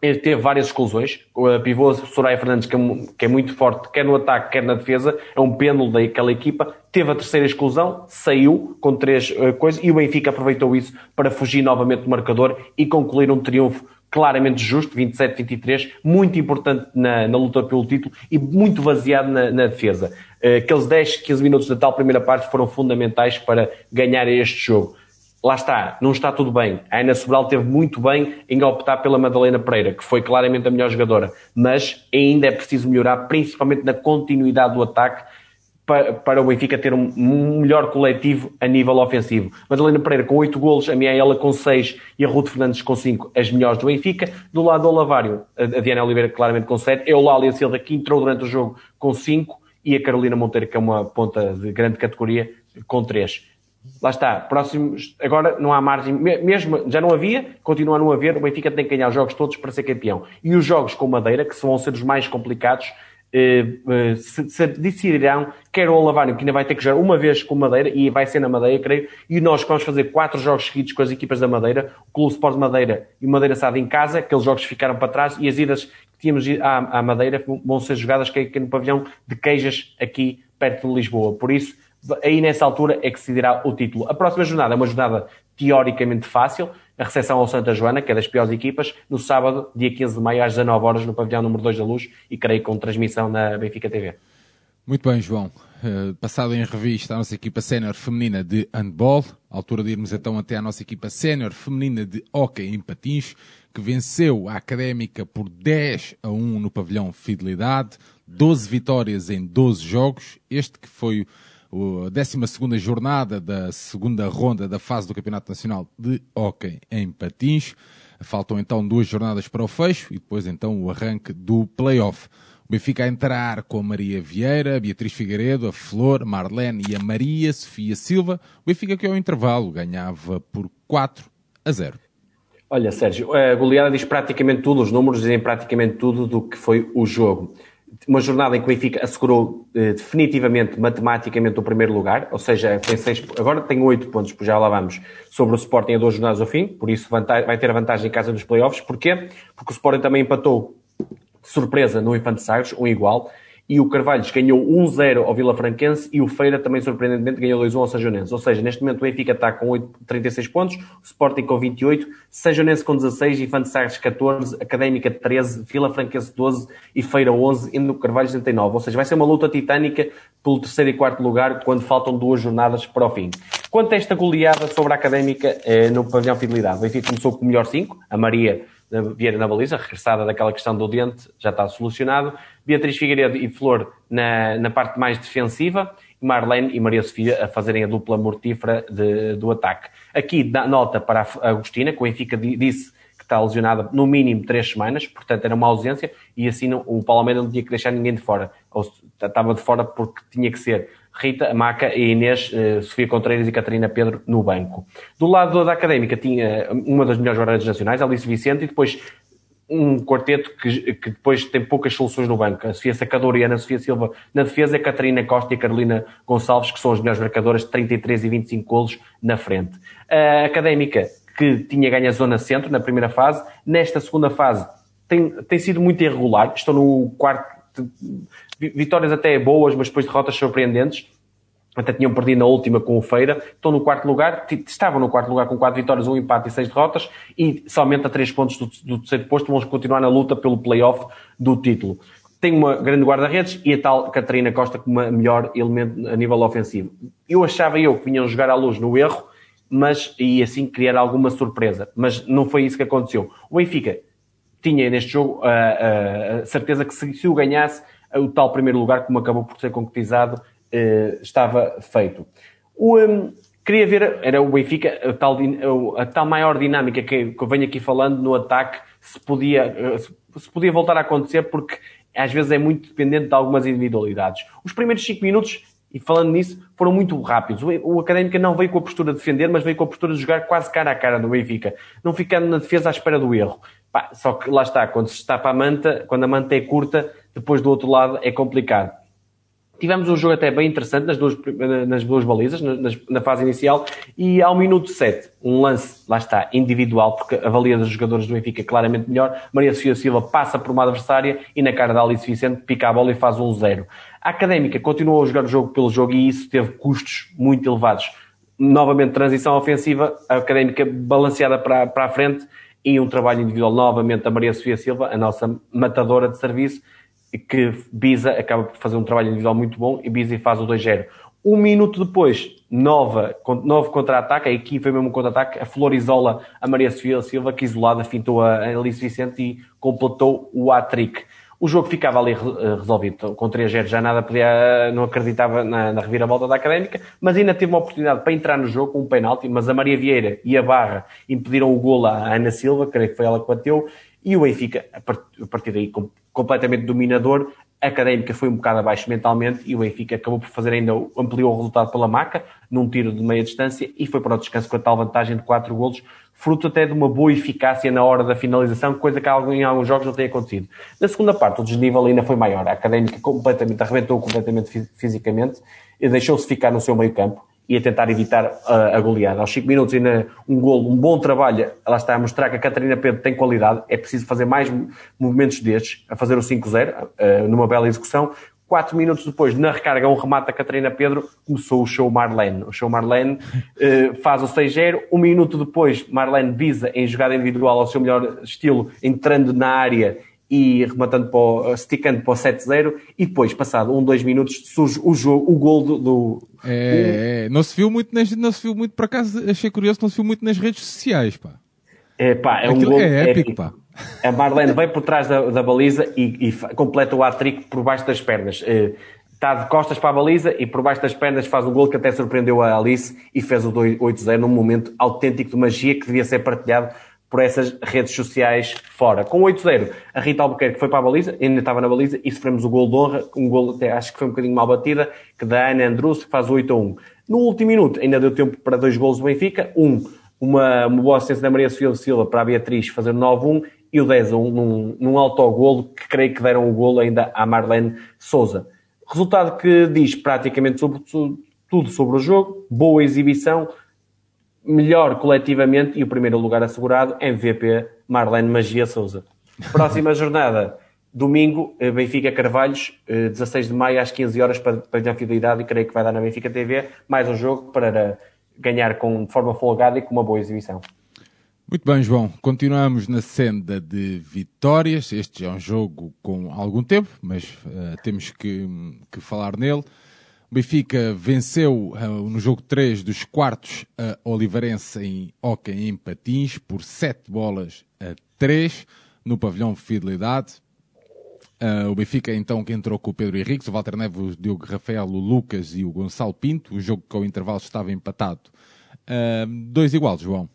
teve várias exclusões. O pivô Soraya Fernandes, que é, que é, muito forte, quer no ataque, quer na defesa, é um pêndulo daquela equipa. Teve a terceira exclusão, saiu com três uh, coisas e o Benfica aproveitou isso para fugir novamente do marcador e concluir um triunfo claramente justo, 27-23, muito importante na, na, luta pelo título e muito baseado na, na, defesa. Eh, aqueles 10, 15 minutos da tal primeira parte foram fundamentais para ganhar este jogo. Lá está, não está tudo bem. A Ana Sobral teve muito bem em optar pela Madalena Pereira, que foi claramente a melhor jogadora, mas ainda é preciso melhorar, principalmente na continuidade do ataque para, para o Benfica ter um, melhor coletivo a nível ofensivo. Madalena Pereira com 8 golos, a Miaela com 6 e a Ruth Fernandes com 5, as melhores do Benfica. Do lado do Lavário, a Diana Oliveira claramente com 7, é o Lália Silva que entrou durante o jogo com 5 e a Carolina Monteiro, que é uma ponta de grande categoria, com 3. Lá está, próximos, agora não há margem, mesmo já não havia, continua a não haver, o Benfica tem que ganhar os jogos todos para ser campeão. E os jogos com Madeira, que vão ser os mais complicados, eh, eh, se, se decidirão, quer o Alavário, que ainda vai ter que jogar uma vez com Madeira, e vai ser na Madeira, creio, e nós que vamos fazer quatro jogos seguidos com as equipas da Madeira, o Clube Sport Madeira e o Madeira Sade em casa, aqueles jogos ficaram para trás, e as idas que tínhamos à, à Madeira vão ser jogadas aqui no pavilhão de Queijas, aqui perto de Lisboa. Por isso, aí nessa altura é que se decidirá o título. A próxima jornada é uma jornada teoricamente fácil, a recepção ao Santa Joana, que é das piores equipas, no sábado, dia 15 de maio, às 19 horas, no pavilhão número 2 da Luz, e creio com transmissão na Benfica TV. Muito bem, João. Uh, passado em revista a nossa equipa sénior feminina de handball, altura de irmos então até a nossa equipa sénior feminina de hockey em patins, que venceu a Académica por 10 a 1 no pavilhão Fidelidade, 12 vitórias em 12 jogos, este que foi a 12 jornada da segunda ronda da fase do Campeonato Nacional de Hóquei em Patins. Faltam então duas jornadas para o fecho e depois então o arranque do play-off. O Benfica a entrar com a Maria Vieira, Beatriz Figueiredo, a Flor, Marlene e a Maria Sofia Silva. O Benfica que ao intervalo ganhava por 4 a 0. Olha, Sérgio, a goleada diz praticamente tudo, os números dizem praticamente tudo do que foi o jogo uma jornada em que o Benfica assegurou eh, definitivamente, matematicamente, o primeiro lugar, ou seja, tem seis, agora tem oito pontos, por já lá vamos, sobre o Sporting a duas jornadas ao fim, por isso vai ter a vantagem em casa dos playoffs. Porquê? Porque o Sporting também empatou de surpresa no Infante Sagres, um igual, e o Carvalhos ganhou 1-0 ao Vila Franquense e o Feira também surpreendentemente ganhou 2-1 ao Sajonense. Ou seja, neste momento o Benfica está com 8, 36 pontos, o Sporting com 28, Sajonense com 16, Infante Sagres 14, Académica 13, Vila Franquense 12 e Feira 11, indo no Carvalhos 39. Ou seja, vai ser uma luta titânica pelo terceiro e quarto lugar quando faltam duas jornadas para o fim. Quanto a esta goleada sobre a Académica eh, no pavilhão Fidelidade, o Benfica começou com o melhor 5, a Maria Vieira na baliza, regressada daquela questão do dente, já está solucionado. Beatriz Figueiredo e Flor na, na parte mais defensiva. Marlene e Maria Sofia a fazerem a dupla mortífera de, do ataque. Aqui dá nota para a Agostina, que o Benfica disse que está lesionada no mínimo três semanas, portanto era uma ausência, e assim o Paulo Almeida não tinha que deixar ninguém de fora. Ou estava de fora porque tinha que ser. Rita, Maca e Inês, uh, Sofia Contreiras e Catarina Pedro no banco. Do lado da académica tinha uma das melhores jogadoras nacionais, Alice Vicente, e depois um quarteto que, que, depois tem poucas soluções no banco. A Sofia Sacador e a Ana Sofia Silva na defesa, a Catarina Costa e a Carolina Gonçalves, que são as melhores marcadoras de 33 e 25 golos na frente. A Académica, que tinha ganho a zona centro na primeira fase, nesta segunda fase tem, tem sido muito irregular. Estão no quarto, vitórias até boas, mas depois derrotas surpreendentes até tinham perdido na última com o Feira, estão no quarto lugar, estavam no quarto lugar com quatro vitórias, um empate e seis derrotas, e somente a três pontos do, do terceiro posto vão continuar na luta pelo play-off do título. Tem uma grande guarda-redes e a tal Catarina Costa como a melhor elemento a nível ofensivo. Eu achava eu que vinham jogar à luz no erro, mas e assim criar alguma surpresa, mas não foi isso que aconteceu. O Benfica tinha neste jogo a, a, a certeza que se, se o ganhasse, o tal primeiro lugar, como acabou por ser concretizado, eh, estava feito. O, um, queria ver, era o Benfica, a tal, a tal maior dinâmica que, que eu venho aqui falando no ataque, se podia, eh, se podia voltar a acontecer, porque às vezes é muito dependente de algumas individualidades. Os primeiros 5 minutos, e falando nisso, foram muito rápidos. O, o Académica não veio com a postura de defender, mas veio com a postura de jogar quase cara a cara no Benfica, não ficando na defesa à espera do erro. Pá, só que lá está, quando se está para a manta, quando a manta é curta, depois do outro lado é complicado. Tivemos um jogo até bem interessante nas duas, nas duas balizas, na, na fase inicial, e ao minuto 7, um lance, lá está, individual, porque a valia dos jogadores do Benfica claramente melhor. Maria Sofia Silva passa por uma adversária e na cara da Alice Vicente pica a bola e faz um 0. A Académica continuou a jogar o jogo pelo jogo e isso teve custos muito elevados. Novamente, transição ofensiva, a Académica balanceada para, para a frente e um trabalho individual novamente da Maria Sofia Silva, a nossa matadora de serviço, que Biza acaba por fazer um trabalho individual muito bom e Biza faz o 2-0. Um minuto depois, nova, novo contra-ataque, a equipe foi mesmo um contra-ataque, a Flor isola a Maria Sofia Silva, que isolada fintou a Alice Vicente e completou o hat-trick. O jogo ficava ali eh, resolvido, com 3-0 já nada podia, não acreditava na, na reviravolta da Académica, mas ainda teve uma oportunidade para entrar no jogo com um penalti, mas a Maria Vieira e a Barra impediram o golo à Ana Silva, creio que foi ela que bateu, e o Benfica, a partir daí, completamente dominador, a Académica foi um bocado abaixo mentalmente e o Benfica acabou por fazer ainda, ampliou o resultado pela maca, num tiro de meia distância e foi para o descanso com a tal vantagem de 4 golos, fruto até de uma boa eficácia na hora da finalização, coisa que em alguns jogos não tem acontecido. Na segunda parte, o desnível ainda foi maior. A Académica completamente, arrebentou completamente fisicamente e deixou-se ficar no seu meio campo e a tentar evitar a, a goleada. Aos 5 minutos ainda um golo, um bom trabalho, ela está a mostrar que a Catarina Pedro tem qualidade, é preciso fazer mais movimentos destes, a fazer o 5-0, uh, numa bela execução. 4 minutos depois, na recarga, um remate da Catarina Pedro, começou o show Marlene. O show Marlene uh, faz o 6-0. Um minuto depois, Marlene visa em jogada individual ao seu melhor estilo, entrando na área e rematando para o, esticando para o 7-0 e depois, passado um, dois minutos, surge o jogo, o gol do... do é, não se viu muito, nas, não se viu muito, por acaso, achei curioso, não se viu muito nas redes sociais, pá. É, pá, é Aquilo um gol é épico, épico, pá. A Marlene vem por trás da, da baliza e, e completa o hat-trick por baixo das pernas. Está de costas para a baliza e por baixo das pernas faz um gol que até surpreendeu a Alice e fez o 8-0 num momento autêntico de magia que devia ser partilhado por essas redes sociais fora. Com 8-0, a Rita Albuquerque foi para a baliza, ainda estava na baliza, e sofremos o gol de honra, um gol até acho que foi um bocadinho mal batida, que da Ana Andrus, que faz 8-1. No último minuto, ainda deu tempo para dois gols do Benfica, um, uma, uma boa assistência da Maria Sofia de Silva para a Beatriz fazer 9-1, e o 10-1 num, num autogolo, que creio que deram o golo ainda à Marlene Souza. Resultado que diz praticamente sobre, tudo sobre o jogo, boa exibição, melhor coletivamente e o primeiro lugar assegurado, MVP Marlene Magia Souza. Próxima <laughs> jornada, domingo, eh, Benfica Carvalhos, 16 eh, de maio às 15 horas para, para a fidelidade e creio que vai dar na Benfica TV mais um jogo para ganhar com, de forma folgada e com uma boa exibição. Muito bem, João. Continuamos na senda de vitórias. Este é um jogo com algum tempo, mas uh, temos que, que falar nele. O Benfica venceu uh, no jogo 3 dos quartos a Oliveirense em Hockey em Patins por 7 bolas a 3 no pavilhão Fidelidade. Uh, o Benfica então que entrou com o Pedro Henriques, o Walter Neves, o Diogo Rafael, o Lucas e o Gonçalo Pinto. O jogo com o intervalo estava empatado. Uh, dois iguais, João.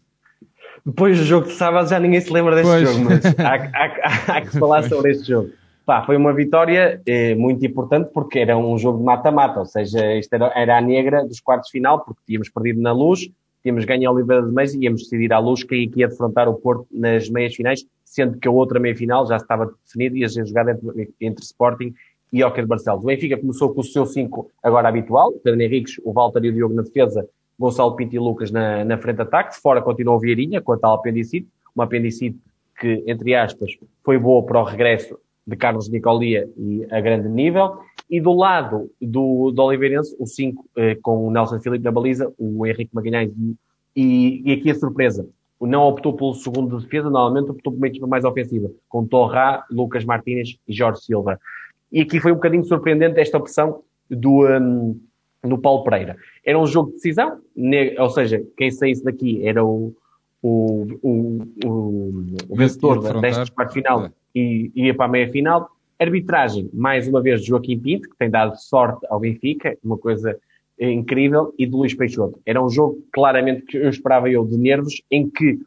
Depois do jogo de sábado já ninguém se lembra deste pois. jogo, mas há, há, há, que falar <laughs> sobre este jogo. Pá, foi uma vitória eh, muito importante porque era um jogo de mata-mata, ou seja, isto era, era, a negra dos quartos final, porque tínhamos perdido na luz, tínhamos ganho a Oliveira de Meias e íamos decidir à luz quem ia defrontar o Porto nas meias finais, sendo que a outra meia final já estava definida e ia ser jogada entre, entre Sporting e Oca de Barcelos. O Benfica começou com o seu 5 agora habitual, Pedro Henriques, o Walter e o Diogo na defesa, Gonçalo Pinto e Lucas na, na frente de ataque, fora continuou o Vieirinha com a tal apendicite, uma apendicite que, entre aspas, foi boa para o regresso de Carlos Nicolia e a grande nível. E do lado do, do Oliveirense, o 5 eh, com o Nelson Filipe na baliza, o Henrique Magalhães e, e aqui a surpresa. Não optou pelo segundo de defesa, normalmente optou por uma equipa mais ofensiva, com Torra, Lucas Martínez e Jorge Silva. E aqui foi um bocadinho surpreendente esta opção do, um, do Paulo Pereira. Era um jogo de decisão, ou seja, quem saísse daqui era o, o, o, o, o vencedor desta parte final é. e ia para a meia final. Arbitragem, mais uma vez, Joaquim Pinto, que tem dado sorte ao Benfica, uma coisa incrível, e de Luís Peixoto. Era um jogo, claramente, que eu esperava eu de nervos, em que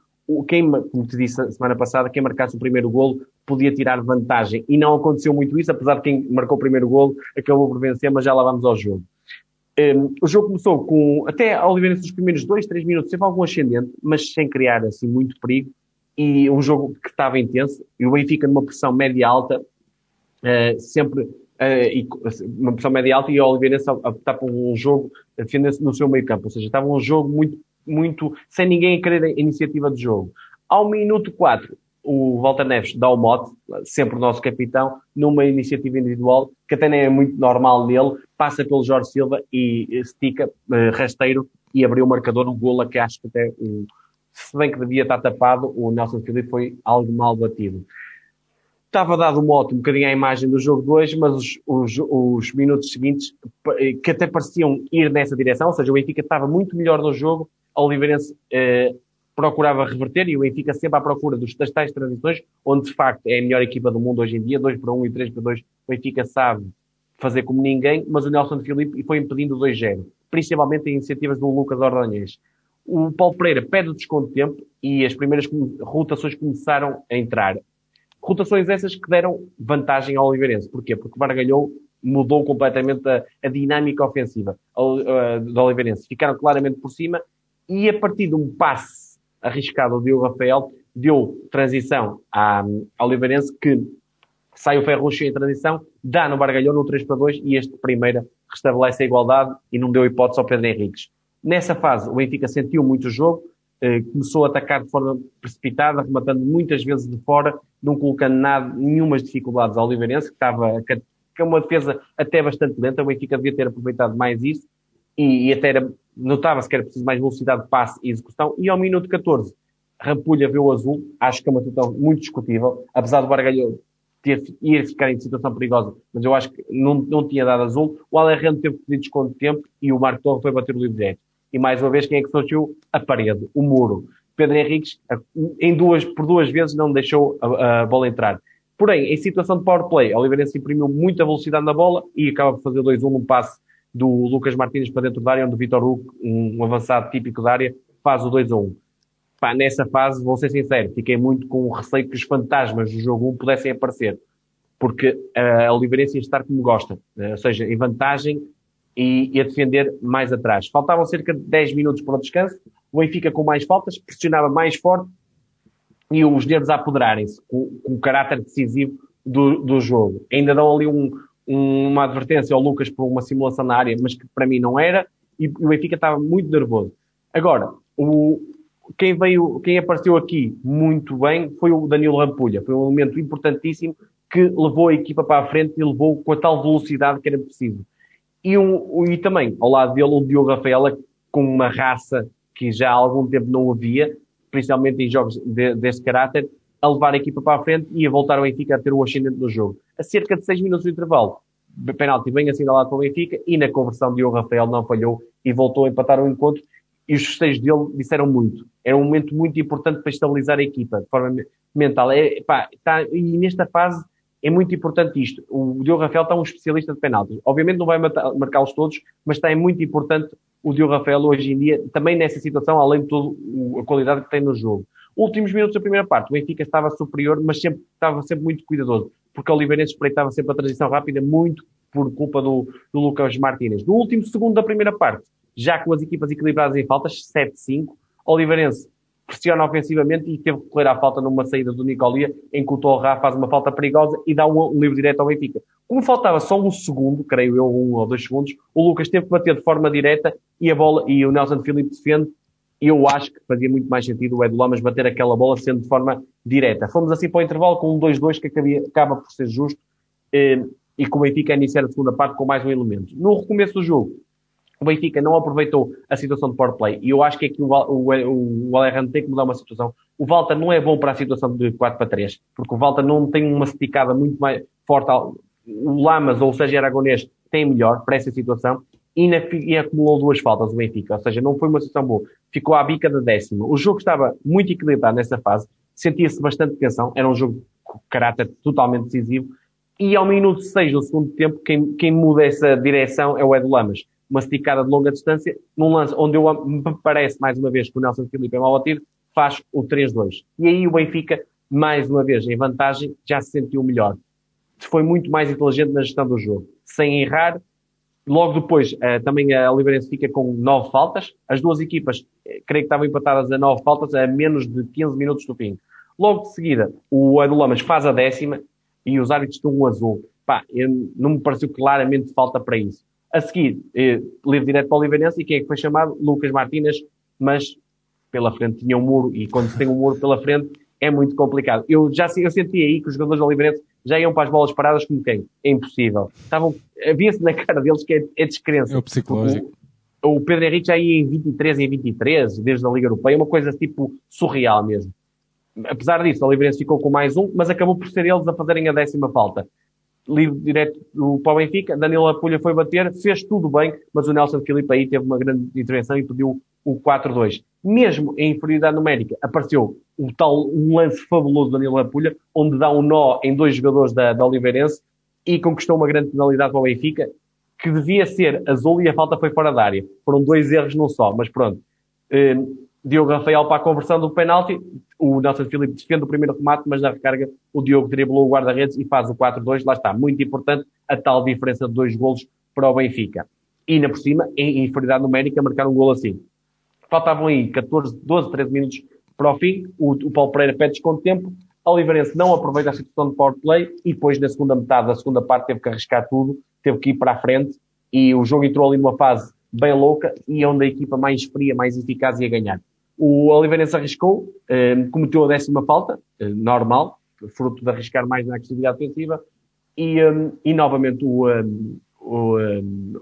quem, como te disse semana passada, quem marcasse o primeiro golo podia tirar vantagem. E não aconteceu muito isso, apesar de quem marcou o primeiro golo acabou por vencer, mas já lá vamos ao jogo. Um, o jogo começou com, até a Oliveirense nos primeiros dois, três minutos, teve algum ascendente, mas sem criar assim muito perigo. E um jogo que estava intenso, e o Benfica numa pressão média-alta, uh, sempre, uh, e, uma pressão média-alta, e a Oliveirense a optar por um jogo, a defender-se no seu meio campo. Ou seja, estava um jogo muito, muito, sem ninguém querer a iniciativa de jogo. Ao minuto 4, o Walter Neves dá o mote, sempre o nosso capitão, numa iniciativa individual, que até nem é muito normal nele, passa pelo Jorge Silva e estica, uh, rasteiro, e abriu o marcador, um golo que acho que até, um, se bem que devia estar tapado, o Nelson Filipe foi algo mal batido. Estava dado o mote um bocadinho à imagem do jogo de hoje, mas os, os, os minutos seguintes, que até pareciam ir nessa direção, ou seja, o Benfica estava muito melhor no jogo, a Oliveirense procurava reverter e o Benfica sempre à procura dos, das tais transições, onde de facto é a melhor equipa do mundo hoje em dia, 2 para 1 um e 3 para 2, o Benfica sabe fazer como ninguém, mas o Nelson Filipe foi impedindo o 2-0, principalmente em iniciativas do Lucas Ordonhês. O Paulo Pereira pede o desconto de tempo e as primeiras rotações começaram a entrar. Rotações essas que deram vantagem ao Oliveirense. Porquê? Porque Bargalhou mudou completamente a, a dinâmica ofensiva do Oliveirense. Ficaram claramente por cima e a partir de um passe arriscado o Diogo Rafael, deu transição à, ao Oliveirense, que sai o Ferruccio em transição, dá no Bargalhão no 3 para 2 e este primeira restabelece a igualdade e não deu hipótese ao Pedro Henriques. Nessa fase, o Benfica sentiu muito o jogo, eh, começou a atacar de forma precipitada, rematando muitas vezes de fora, não colocando nada, nenhumas dificuldades ao Oliveirense, que estava, que é uma defesa até bastante lenta, o Benfica devia ter aproveitado mais isso, e, e até era notava-se que era preciso mais velocidade de passe e execução, e ao minuto 14, Rampulha vê o azul, acho que é uma situação muito discutível, apesar do Bargalho ter, ir ficar em situação perigosa, mas eu acho que não, não tinha dado azul, o Alerrando teve que pedir desconto de tempo e o Marco Torre foi bater o livre direto. E mais uma vez, quem é que surgiu? A parede, o muro. Pedro Henriques, em duas, por duas vezes, não deixou a, a bola entrar. Porém, em situação de power play, Oliveirense imprimiu muita velocidade na bola e acaba por fazer 2-1 num passe do Lucas Martins para dentro da área, onde o Vitor Hugo, um avançado típico da área, faz o 2 a 1. Pá, nessa fase, vou ser sincero, fiquei muito com o receio que os fantasmas do jogo 1 pudessem aparecer. Porque a Oliveirense ia estar como gosta, ou seja, em vantagem e, e a defender mais atrás. Faltavam cerca de 10 minutos para o descanso, o Benfica com mais faltas, pressionava mais forte e os nervos a apoderarem-se com, com, o caráter decisivo do, do jogo. Ainda dão ali um, uma advertência ao Lucas por uma simulação na área, mas que para mim não era, e o Benfica estava muito nervoso. Agora, o, quem veio, quem apareceu aqui muito bem foi o Danilo Rampulha. Foi um elemento importantíssimo que levou a equipa para a frente e levou com a tal velocidade que era preciso. E, um, e também, ao lado dele, o Diogo Rafaela, com uma raça que já há algum tempo não havia, principalmente em jogos de, deste caráter, a levar a equipa para a frente e a voltar ao Benfica a ter o ascendente no jogo. A cerca de 6 minutos do intervalo, penalti bem assinalado para o Benfica e na conversão de o Rafael não falhou e voltou a empatar o encontro e os festejos dele disseram muito. Era um momento muito importante para estabilizar a equipa de forma mental. É, pá, tá, e nesta fase é muito importante isto. O Diogo Rafael está um especialista de penaltis. Obviamente não vai marcá-los todos, mas está é muito importante o Diogo Rafael hoje em dia, também nessa situação, além de toda a qualidade que tem no jogo. Últimos minutos da primeira parte, o Benfica estava superior, mas sempre, estava sempre muito cuidadoso, porque o Oliveirense espreitava sempre a transição rápida, muito por culpa do, do Lucas Martínez. No último segundo da primeira parte, já com as equipas equilibradas em faltas, 7-5. Oliveirense pressiona ofensivamente e teve que correr à falta numa saída do Nicolia, em que o Torra faz uma falta perigosa e dá um, um livre direto ao Benfica. Como faltava só um segundo, creio eu, um ou dois segundos, o Lucas teve que bater de forma direta e a bola, e o Nelson Filipe defende. Eu acho que fazia muito mais sentido o Edu Lamas bater aquela bola sendo de forma direta. Fomos assim para o intervalo com um 2-2 que acabia, acaba por ser justo eh, e com o Benfica a iniciar a segunda parte com mais um elemento. No recomeço do jogo, o Benfica não aproveitou a situação de power play e eu acho que aqui o, o, o Alejandro tem que mudar uma situação. O Walter não é bom para a situação de 4 para 3, porque o Walter não tem uma esticada muito mais forte. O Lamas ou o Sérgio Aragonês tem melhor para essa situação e, na, e, acumulou duas faltas o Benfica, ou seja, não foi uma situação boa. Ficou à bica da décima. O jogo estava muito equilibrado nessa fase, sentia-se bastante tensão, era um jogo de caráter totalmente decisivo e ao minuto 6 do segundo tempo, quem, quem muda essa direção é o Edu Lamas uma esticada de longa distância, num lance onde eu, me parece, mais uma vez, que o Nelson Filipe é mal batido, faz o 3-2. E aí o Benfica, mais uma vez, em vantagem, já se sentiu melhor. Foi muito mais inteligente na gestão do jogo. Sem errar, Logo depois, eh, também a Oliveirense fica com nove faltas. As duas equipas, eh, creio que estavam empatadas a nove faltas, a menos de 15 minutos do fim. Logo de seguida, o Edu Lamas faz a décima e os árbitros estão um azul. Pá, não me pareceu claramente falta para isso. A seguir, eh, livre direto para o Oliveirense e quem é que foi chamado? Lucas Martínez, mas pela frente tinha um muro e quando se tem um muro pela frente é muito complicado. Eu já eu senti aí que os jogadores do Oliveirense já iam para as bolas paradas como quem? É impossível. Estavam, havia-se na cara deles que é, é descrença. É o psicológico. O, o Pedro Henrique já ia em 23 em 23, desde a Liga Europeia, uma coisa tipo surreal mesmo. Apesar disso, o Oliveirense ficou com mais um, mas acabou por ser eles a fazerem a décima falta livre direto para o Benfica, Danilo Apulha foi bater, fez tudo bem, mas o Nelson Filipe aí teve uma grande intervenção e pediu o 4-2. Mesmo em inferioridade numérica, apareceu um tal um lance fabuloso do Danilo Apulha, onde dá um nó em dois jogadores da, da Oliveirense e conquistou uma grande penalidade para o Benfica, que devia ser azul e a falta foi fora da área. Foram dois erros não só, mas pronto. Eh, Diogo Rafael para a conversão do penalti. O Nelson Filipe defende o primeiro remate, mas na recarga o Diogo driblou o guarda-redes e faz o 4-2. Lá está, muito importante a tal diferença de dois golos para o Benfica. E ainda por cima, em inferioridade numérica, marcar um golo assim. Faltavam aí 14, 12, 13 minutos para o fim. O, o Paulo Pereira pede desconto de tempo. Oliveirense não aproveita a situação de power play e depois na segunda metade da segunda parte teve que arriscar tudo, teve que ir para a frente e o jogo entrou ali numa fase bem louca e é onde a equipa mais fria, mais eficaz ia ganhar. O Oliveirense arriscou, eh, cometeu a décima falta, eh, normal, fruto de arriscar mais na agressividade defensiva, e, um, eh, e novamente o, um, o, um,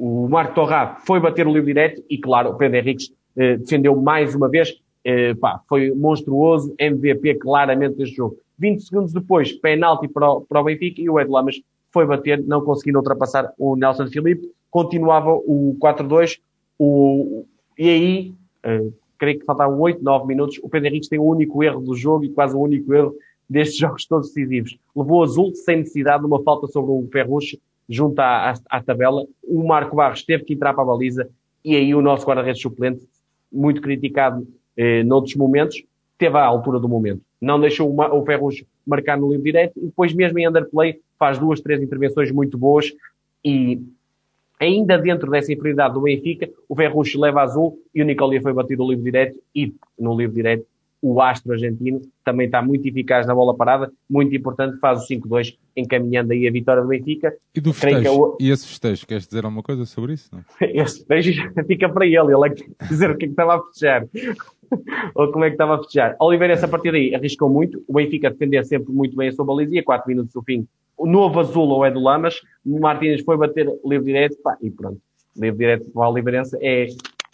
o Marco Torrá foi bater o livre direto e, claro, o Pedro Henriques eh, defendeu mais uma vez. Eh, pá, foi monstruoso, MVP claramente deste jogo. 20 segundos depois, penalti para o, para o Benfica e o Ed Lamas foi bater, não conseguindo ultrapassar o Nelson Filipe. Continuava o 4-2. O, e aí Uh, creio que faltavam 8, 9 minutos. O Pedro Henrique tem o único erro do jogo e quase o único erro destes <laughs> jogos todos decisivos. Levou azul sem necessidade de uma falta sobre o Ferrucci junto à, à, à, tabela. O Marco Barros teve que entrar para a baliza e aí o nosso guarda-redes suplente, muito criticado eh, noutros momentos, teve à altura do momento. Não deixou o, o Ferrucci marcar no livro direto e depois mesmo em underplay faz duas, três intervenções muito boas e Ainda dentro dessa inferioridade do Benfica, o Ferruccio leva azul e o Nicolia foi batido no livro direto e no livro direto o astro argentino também está muito eficaz na bola parada, muito importante, faz o 5-2, encaminhando aí a vitória do Benfica. E do festejo? É E esse festejo, queres dizer alguma coisa sobre isso? Não? <laughs> esse festejo fica para ele, ele é que dizer o que é que estava a festejar. Ou como é que estava a festejar. Oliveira, essa partir daí, arriscou muito, o Benfica defender sempre muito bem a sua baliza e a 4 minutos do fim o novo azul ou é do Lamas, o Martínez foi bater livre direto, pá, e pronto. Livre direto para a Oliveirense é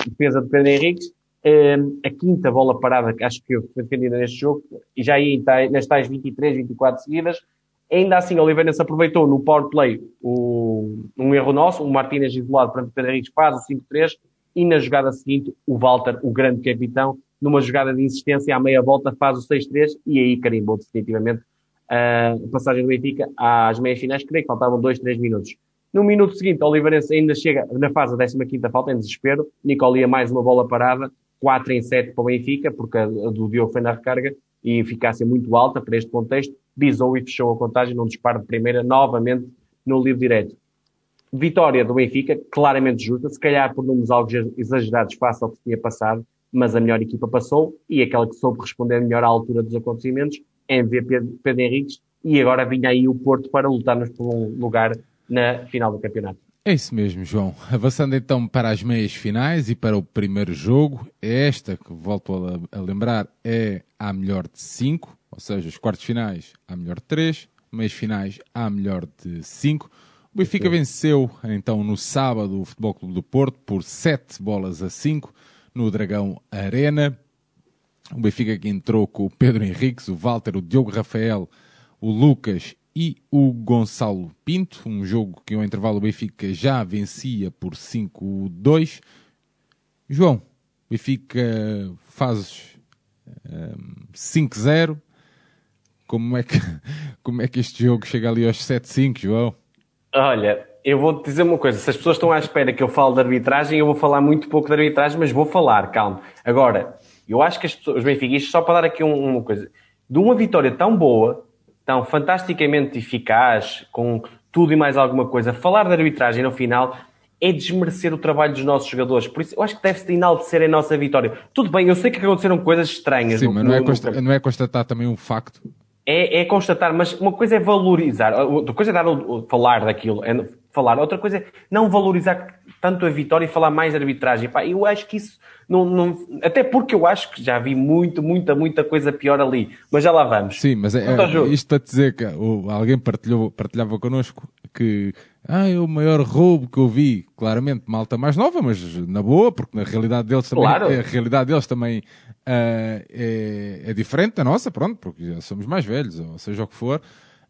defesa de Pedro Henriques. Um, a quinta bola parada que acho que foi defendida neste jogo, e já aí nas tais 23, 24 seguidas. Ainda assim, a Oliveirense aproveitou no power play o, um erro nosso, o Martínez isolado para Pedro Henriques faz o 5-3, e na jogada seguinte, o Walter, o grande capitão, numa jogada de insistência à meia volta, faz o 6-3, e aí carimbou definitivamente a passagem do Benfica às meias finais, creio que faltavam 2, 3 minutos. No minuto seguinte, o Oliveirense ainda chega na fase da 15 falta, em desespero. Nicolia mais uma bola parada, 4 em 7 para o Benfica, porque a do Diogo foi na recarga e eficácia muito alta para este contexto. Bisou e fechou a contagem num disparo de primeira, novamente no livro direto. vitória do Benfica, claramente justa, se calhar por números algo exagerados face ao que tinha passado, mas a melhor equipa passou e aquela que soube responder melhor à altura dos acontecimentos, MVP Pedro Henriques, e agora vinha aí o Porto para lutar-nos por um lugar na final do campeonato. É isso mesmo, João. Avançando então para as meias finais e para o primeiro jogo, é esta que volto a, lembrar é a melhor de 5, ou seja, os quartos finais a melhor de 3, meias finais a melhor de 5. O Benfica venceu então no sábado o Futebol Clube do Porto por 7 bolas a 5 no Dragão Arena. O Benfica que entrou com o Pedro Henriques, o Walter, o Diogo Rafael, o Lucas e o Gonçalo Pinto, um jogo que ao intervalo o Benfica já vencia por 5-2. João, Benfica faz um, 5-0. Como é, que, <laughs> como é que este jogo chega ali aos 7-5, João? Olha, eu vou te dizer uma coisa. Se as pessoas estão à espera que eu fale de arbitragem, eu vou falar muito pouco de arbitragem, mas vou falar, calma. Agora, eu acho que as pessoas, os benfiquistas, só para dar aqui uma coisa, de uma vitória tão boa, tão fantasticamente eficaz, com tudo e mais alguma coisa, falar de arbitragem no final é desmerecer o trabalho dos nossos jogadores. Por isso, eu acho que deve-se enaltecer a nossa vitória. Tudo bem, eu sei que aconteceram coisas estranhas. Sim, no, mas não, é consta não é constatar também um facto? É, é, constatar, mas uma coisa é valorizar, outra coisa é dar, falar daquilo, é falar, outra coisa é não valorizar tanto a vitória e falar mais arbitragem. Pá, eu acho que isso não, não, até porque eu acho que já vi muito, muita, muita coisa pior ali. Mas já lá vamos. Sim, mas é, é isto para dizer que alguém partilhou, partilhava connosco que ah, é o maior roubo que eu vi. Claramente, malta mais nova, mas na boa, porque na realidade deles também, claro. a realidade deles também uh, é, é, diferente da nossa, pronto, porque já somos mais velhos, ou seja o que for.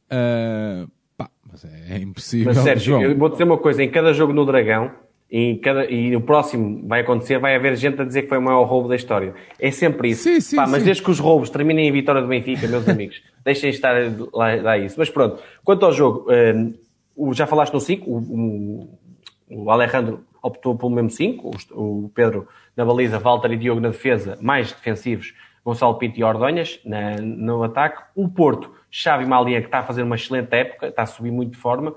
Uh, pá, mas é, é impossível. Mas Sérgio, eu vou dizer uma coisa: em cada jogo no Dragão, e, cada, e o próximo vai acontecer, vai haver gente a dizer que foi o maior roubo da história. É sempre isso. Sim, sim, Pá, mas sim. desde que os roubos terminem em vitória do Benfica, meus amigos, <laughs> deixem estar lá, lá, isso. Mas pronto, quanto ao jogo, um, já falaste no 5, o, o, o, Alejandro optou pelo mesmo 5, o, o, Pedro na baliza, Walter e Diogo na defesa, mais defensivos, Gonçalo Pinto e Ordonhas na, no ataque. O Porto, Xavi Malia, que está a fazer uma excelente época, está a subir muito de forma.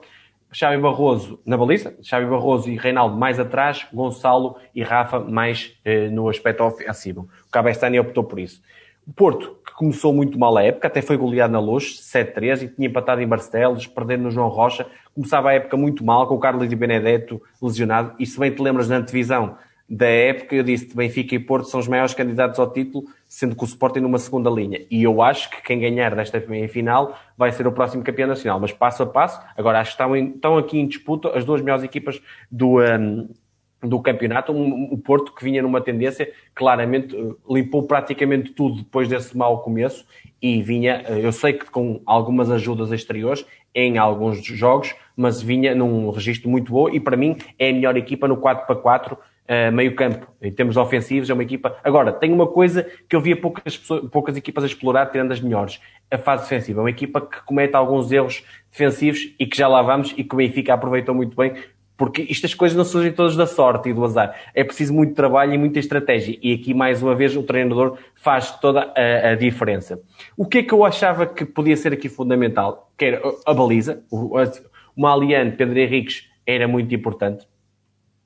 Xavi Barroso na baliza, Xavi Barroso e Reinaldo mais atrás, Gonçalo e Rafa mais eh, no aspecto ofensivo. O Cabestani optou por isso. O Porto, que começou muito mal a época, até foi goleado na Luz, 7-3, e tinha empatado em Barcelos, perdendo no João Rocha. Começava a época muito mal, com o Carlos e Benedetto lesionado. E se bem te lembras na antevisão da época, eu disse que Benfica e Porto são os maiores candidatos ao título, sendo que o Sporting numa segunda linha. E eu acho que quem ganhar desta final vai ser o próximo campeão nacional. Mas passo a passo, agora acho que estão, em, estão aqui em disputa as duas melhores equipas do, um, do campeonato. Um, o Porto, que vinha numa tendência, claramente uh, limpou praticamente tudo depois desse mau começo e vinha, uh, eu sei que com algumas ajudas exteriores em alguns jogos, mas vinha num registro muito bom e para mim é a melhor equipa no 4 para 4 uh, meio campo, em termos ofensivos, é uma equipa. Agora, tem uma coisa que eu via poucas, poucas equipas a explorar, tirando as melhores: a fase defensiva. É uma equipa que comete alguns erros defensivos e que já lá vamos e que o Benfica aproveitou muito bem, porque estas coisas não surgem todas da sorte e do azar. É preciso muito trabalho e muita estratégia. E aqui, mais uma vez, o treinador faz toda a, a diferença. O que é que eu achava que podia ser aqui fundamental? Que era a baliza. O, o Malian, Pedro Henriques, era muito importante.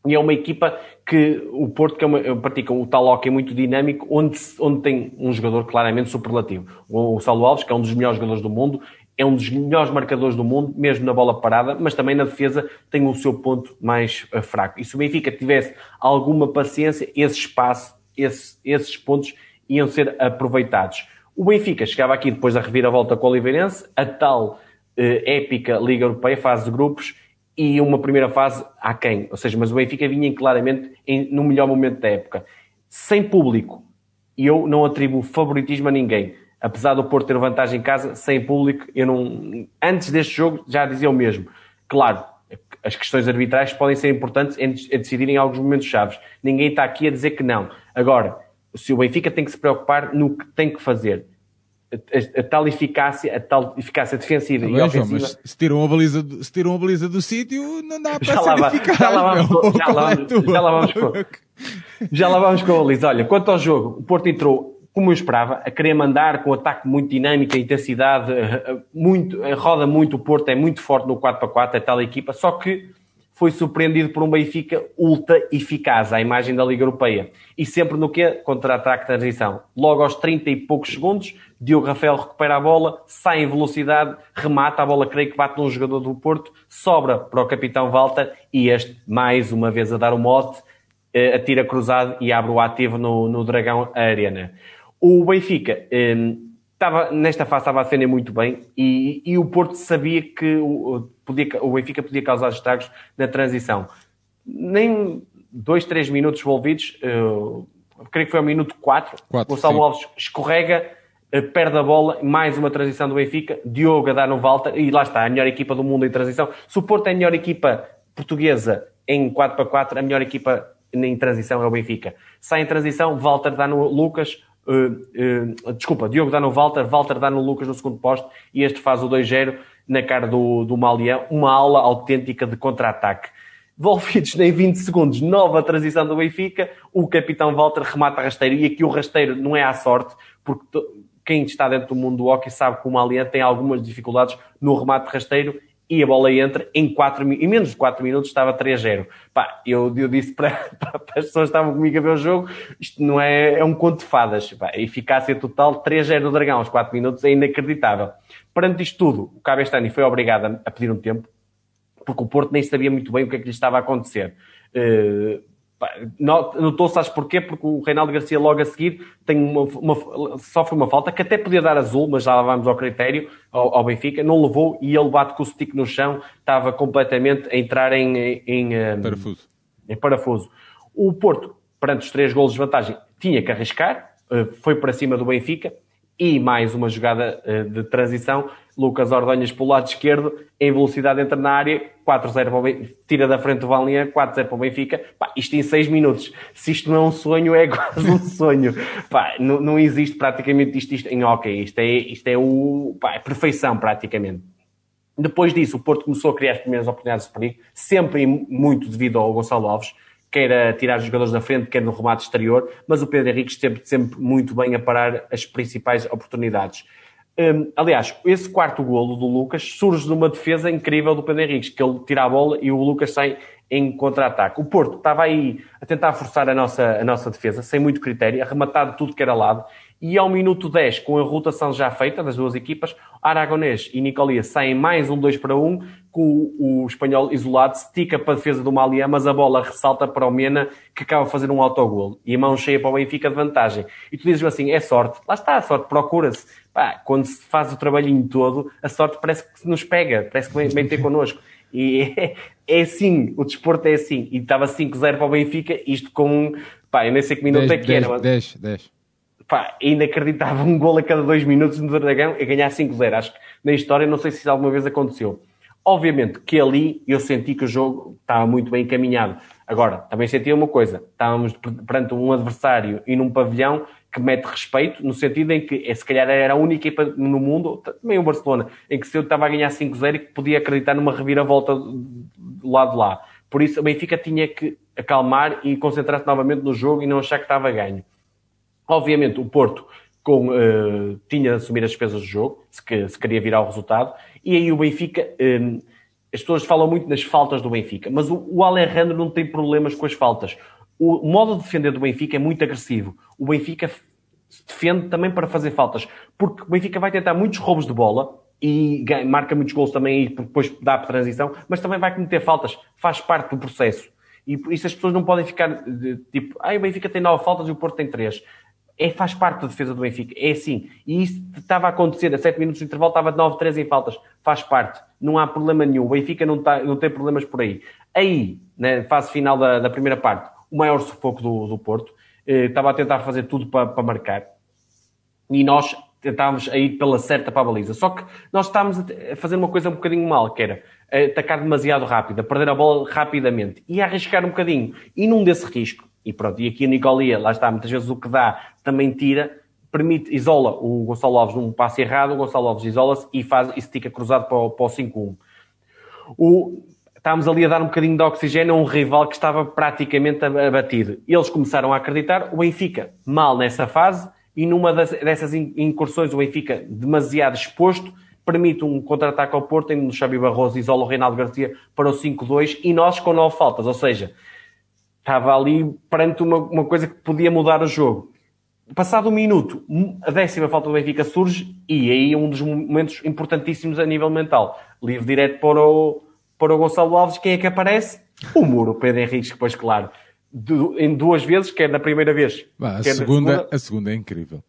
E é uma equipa que o Porto que é uma, pratica o tal hockey muito dinâmico, onde, onde tem um jogador claramente superlativo. O, o Saulo Alves, que é um dos melhores jogadores do mundo, é um dos melhores marcadores do mundo, mesmo na bola parada, mas também na defesa tem o seu ponto mais uh, fraco. E se o Benfica tivesse alguma paciência, esse espaço, esse, esses pontos iam ser aproveitados. O Benfica chegava aqui depois da reviravolta com o Oliveirense, a tal uh, épica Liga Europeia, fase de grupos, e uma primeira fase aquém. Ou seja, mas o Benfica vinha claramente em, no melhor momento da época. Sem público, e eu não atribuo favoritismo a ninguém. Apesar do Porto ter vantagem em casa, sem público, eu não. Antes deste jogo já dizia o mesmo. Claro, as questões arbitrais podem ser importantes em, em decidirem alguns momentos chaves. Ninguém está aqui a dizer que não. Agora, se o Benfica tem que se preocupar no que tem que fazer a, a, tal eficácia, a tal eficácia defensiva e ofensiva. João, mas se tiram a baliza, do, se tiram a baliza do sítio, não dá <laughs> para já ser lá, eficaz. Já lá vamos, com, já lá, já lá vamos com, já lá vamos com a baliza. Olha, quanto ao jogo, o Porto entrou como eu esperava, a querer mandar com ataque muito dinâmico, a intensidade, muito, roda muito, o Porto é muito forte no 4 para 4, é tal equipa, só que foi surpreendido por um Benfica ultra eficaz, à imagem da Liga Europeia. E sempre no quê? Contra-ataque de transição. Logo aos 30 e poucos segundos, Diogo Rafael recupera a bola, sai em velocidade, remata a bola, creio que bate num jogador do Porto, sobra para o capitão Walter e este, mais uma vez a dar o mote, eh, atira cruzado e abre o ativo no, no Dragão Arena. O Benfica eh, estava, nesta fase estava a defender muito bem e, e o Porto sabia que o, podia, o Benfica podia causar estragos na transição. Nem dois, três minutos envolvidos, uh, creio que foi ao minuto 4, quatro Gonçalo sim. Alves escorrega, uh, perde a bola, mais uma transição do Benfica, Diogo a dar no volta e lá está, a melhor equipa do mundo em transição. Se o Porto é a melhor equipa portuguesa em 4 para 4, a melhor equipa em transição é o Benfica. Sai em transição, Walter dá no Lucas, Uh, uh, desculpa, Diogo dá no Walter, Walter dá no Lucas no segundo posto e este faz o 2-0 na cara do, do Malian, uma aula autêntica de contra-ataque. Volvidos em 20 segundos, nova transição do Benfica, o capitão Walter remata rasteiro e aqui o rasteiro não é à sorte, porque quem está dentro do mundo do hockey sabe que o Malian tem algumas dificuldades no remate rasteiro e a bola entra em, quatro, em menos de 4 minutos estava 3-0. Pá, eu, eu disse <laughs> para, para, as pessoas que estavam comigo a ver o jogo, isto não é, é um conto de fadas. Pá, eficácia total, 3-0 do Dragão aos 4 minutos é inacreditável. Perante isto tudo, o Cabestani foi obrigado a pedir um tempo, porque o Porto nem sabia muito bem o que é que lhe estava a acontecer. Uh, Notou, sabes porquê? Porque o Reinaldo Garcia logo a seguir tem uma, uma, sofre uma falta que até podia dar azul, mas já lá vamos ao critério, ao, ao, Benfica, não levou e ele bate com o stick no chão, estava completamente a entrar em, em, em parafuso. Em parafuso. O Porto, perante os três golos de vantagem, tinha que arriscar, eh, foi para cima do Benfica, e mais uma jogada uh, de transição. Lucas Ordonhas pelo lado esquerdo, em velocidade entra na área, 4-0 para o Benfica, tira da frente o Valinha, 4-0 para o Benfica. Pá, isto em 6 minutos. Se isto não é um sonho, é <laughs> quase um sonho. Pá, não, não existe praticamente isto, isto em hockey. Isto é, isto é o, pá, é perfeição praticamente. Depois disso, o Porto começou a criar as primeiras oportunidades de perigo, sempre muito devido ao Gonçalo Alves quer tirar os jogadores da frente, quer no remate exterior, mas o Pedro Henrique esteve sempre muito bem a parar as principais oportunidades. Um, aliás, esse quarto golo do Lucas surge de uma defesa incrível do Pedro Henrique, que ele tira a bola e o Lucas sai em contra-ataque. O Porto estava aí a tentar forçar a nossa, a nossa defesa, sem muito critério, arrematado tudo que era lado, e ao minuto 10, com a rotação já feita das duas equipas, Aragonês e Nicolia saem mais um 2 para 1, com o, espanhol isolado, estica para a defesa do Malia, mas a bola ressalta para o Mena, que acaba de fazer um autogol. E a mão cheia para o Benfica de vantagem. E tu dizes assim, é sorte. Lá está a sorte, procura-se. Quando se faz o trabalhinho todo, a sorte parece que nos pega, parece que vem, vem ter connosco. E é, é assim, o desporto é assim. E estava 5-0 para o Benfica, isto com, pá, eu nem sei que minuto 10, é que 10, era. 10, 10 pá, é inacreditável, um gol a cada dois minutos no Dragão e ganhar 5-0. Acho que na história, não sei se isso alguma vez aconteceu. Obviamente que ali eu senti que o jogo estava muito bem encaminhado. Agora, também senti uma coisa, estávamos perante um adversário e num pavilhão que mete respeito, no sentido em que, eh, se calhar era a única equipa no mundo, também o Barcelona, em que se eu estava a ganhar 5-0 e que podia acreditar numa reviravolta do lado de lá. Por isso, o Benfica tinha que acalmar e concentrar-se novamente no jogo e não achar que estava ganho. Obviamente, o Porto com, uh, tinha de assumir as despesas do jogo, se, que, se queria virar o resultado, e aí o Benfica, um, ehm, as pessoas falam muito nas faltas do Benfica, mas o, o Alejandro não tem problemas com as faltas. O modo de defender do Benfica é muito agressivo. O Benfica defende também para fazer faltas, porque o Benfica vai tentar muitos roubos de bola e marca muitos gols também e depois dá para transição, mas também vai cometer faltas, faz parte do processo. E por isso as pessoas não podem ficar tipo, ah, o Benfica tem nove faltas e o Porto tem três é, faz parte da defesa do Benfica. É assim. E isso estava a acontecer. A 7 minutos de intervalo estava de 9-3 em faltas. Faz parte. Não há problema nenhum. O Benfica não, está, não tem problemas por aí. Aí, na fase final da, da primeira parte, o maior sufoco do, do Porto. Eh, estava a tentar fazer tudo para, marcar. E nós tentávamos a ir pela certa para a baliza. Só que nós estávamos a fazer uma coisa um bocadinho mal, que era atacar demasiado rápido, a perder a bola rapidamente e a arriscar um bocadinho. E num desse risco, e pronto, e aqui a Nicolia, lá está, muitas vezes o que dá também tira, permite, isola o Gonçalo Alves num passe errado, o Gonçalo Alves isola-se e faz e estica cruzado para o, para o 5-1. O, estávamos ali a dar um bocadinho de oxigênio a um rival que estava praticamente abatido. Eles começaram a acreditar, o Benfica mal nessa fase, e numa das, dessas incursões o Benfica demasiado exposto, permite um contra-ataque ao Porto, ainda no Xabi Barroso isola o Reinaldo Garcia para o 5-2 e nós com 9 faltas, ou seja, estava ali perante uma, uma coisa que podia mudar o jogo. Passado um minuto, a décima falta do Benfica surge e aí é um dos momentos importantíssimos a nível mental. Livre direto para o, para o Gonçalo Alves, quem é que aparece? O Muro, Pedro Henriques, depois, claro, em duas vezes, quer na primeira vez. Bah, a, segunda, segunda, a segunda é incrível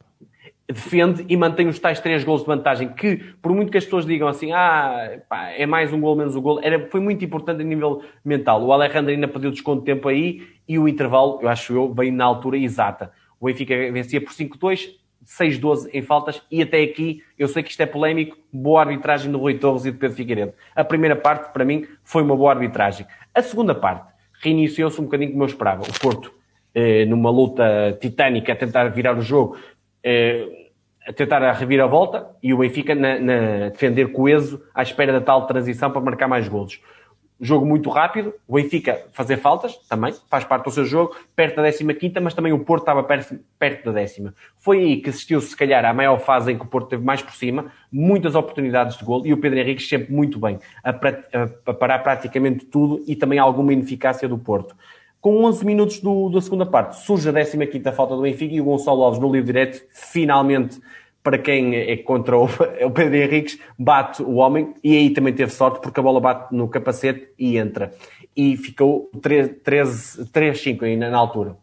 defende e mantém os tais três gols de vantagem, que por muito que as pessoas digam assim, ah, pá, é mais um gol, menos um gol, era, foi muito importante a nível mental. O Alejandro ainda perdeu desconto de tempo aí e o intervalo, eu acho eu, veio na altura exata. O Benfica vencia por 5-2, 6-12 em faltas e até aqui, eu sei que isto é polémico, boa arbitragem do Rui Torres e do Pedro Figueiredo. A primeira parte, para mim, foi uma boa arbitragem. A segunda parte, reiniciou-se um bocadinho como eu esperava. O Porto, eh, numa luta titânica a tentar virar o jogo, eh, a tentar a reviravolta e o Benfica na, na defender coeso à espera da tal transição para marcar mais golos. Jogo muito rápido, o Benfica fazer faltas, também, faz parte do seu jogo, perto da 15 mas também o Porto estava perto, perto da décima. Foi aí que assistiu-se, se calhar, à maior fase em que o Porto teve mais por cima, muitas oportunidades de gol e o Pedro Henrique sempre muito bem, a, a, parar praticamente tudo e também alguma ineficácia do Porto. Com 11 minutos do, da segunda parte, surge a 15 falta do Benfica e o Gonçalo Alves no livre direto, finalmente, para quem é contra o, o Pedro Henriques, bate o homem e aí também teve sorte porque a bola bate no capacete e entra. E ficou 3-5 na, na altura.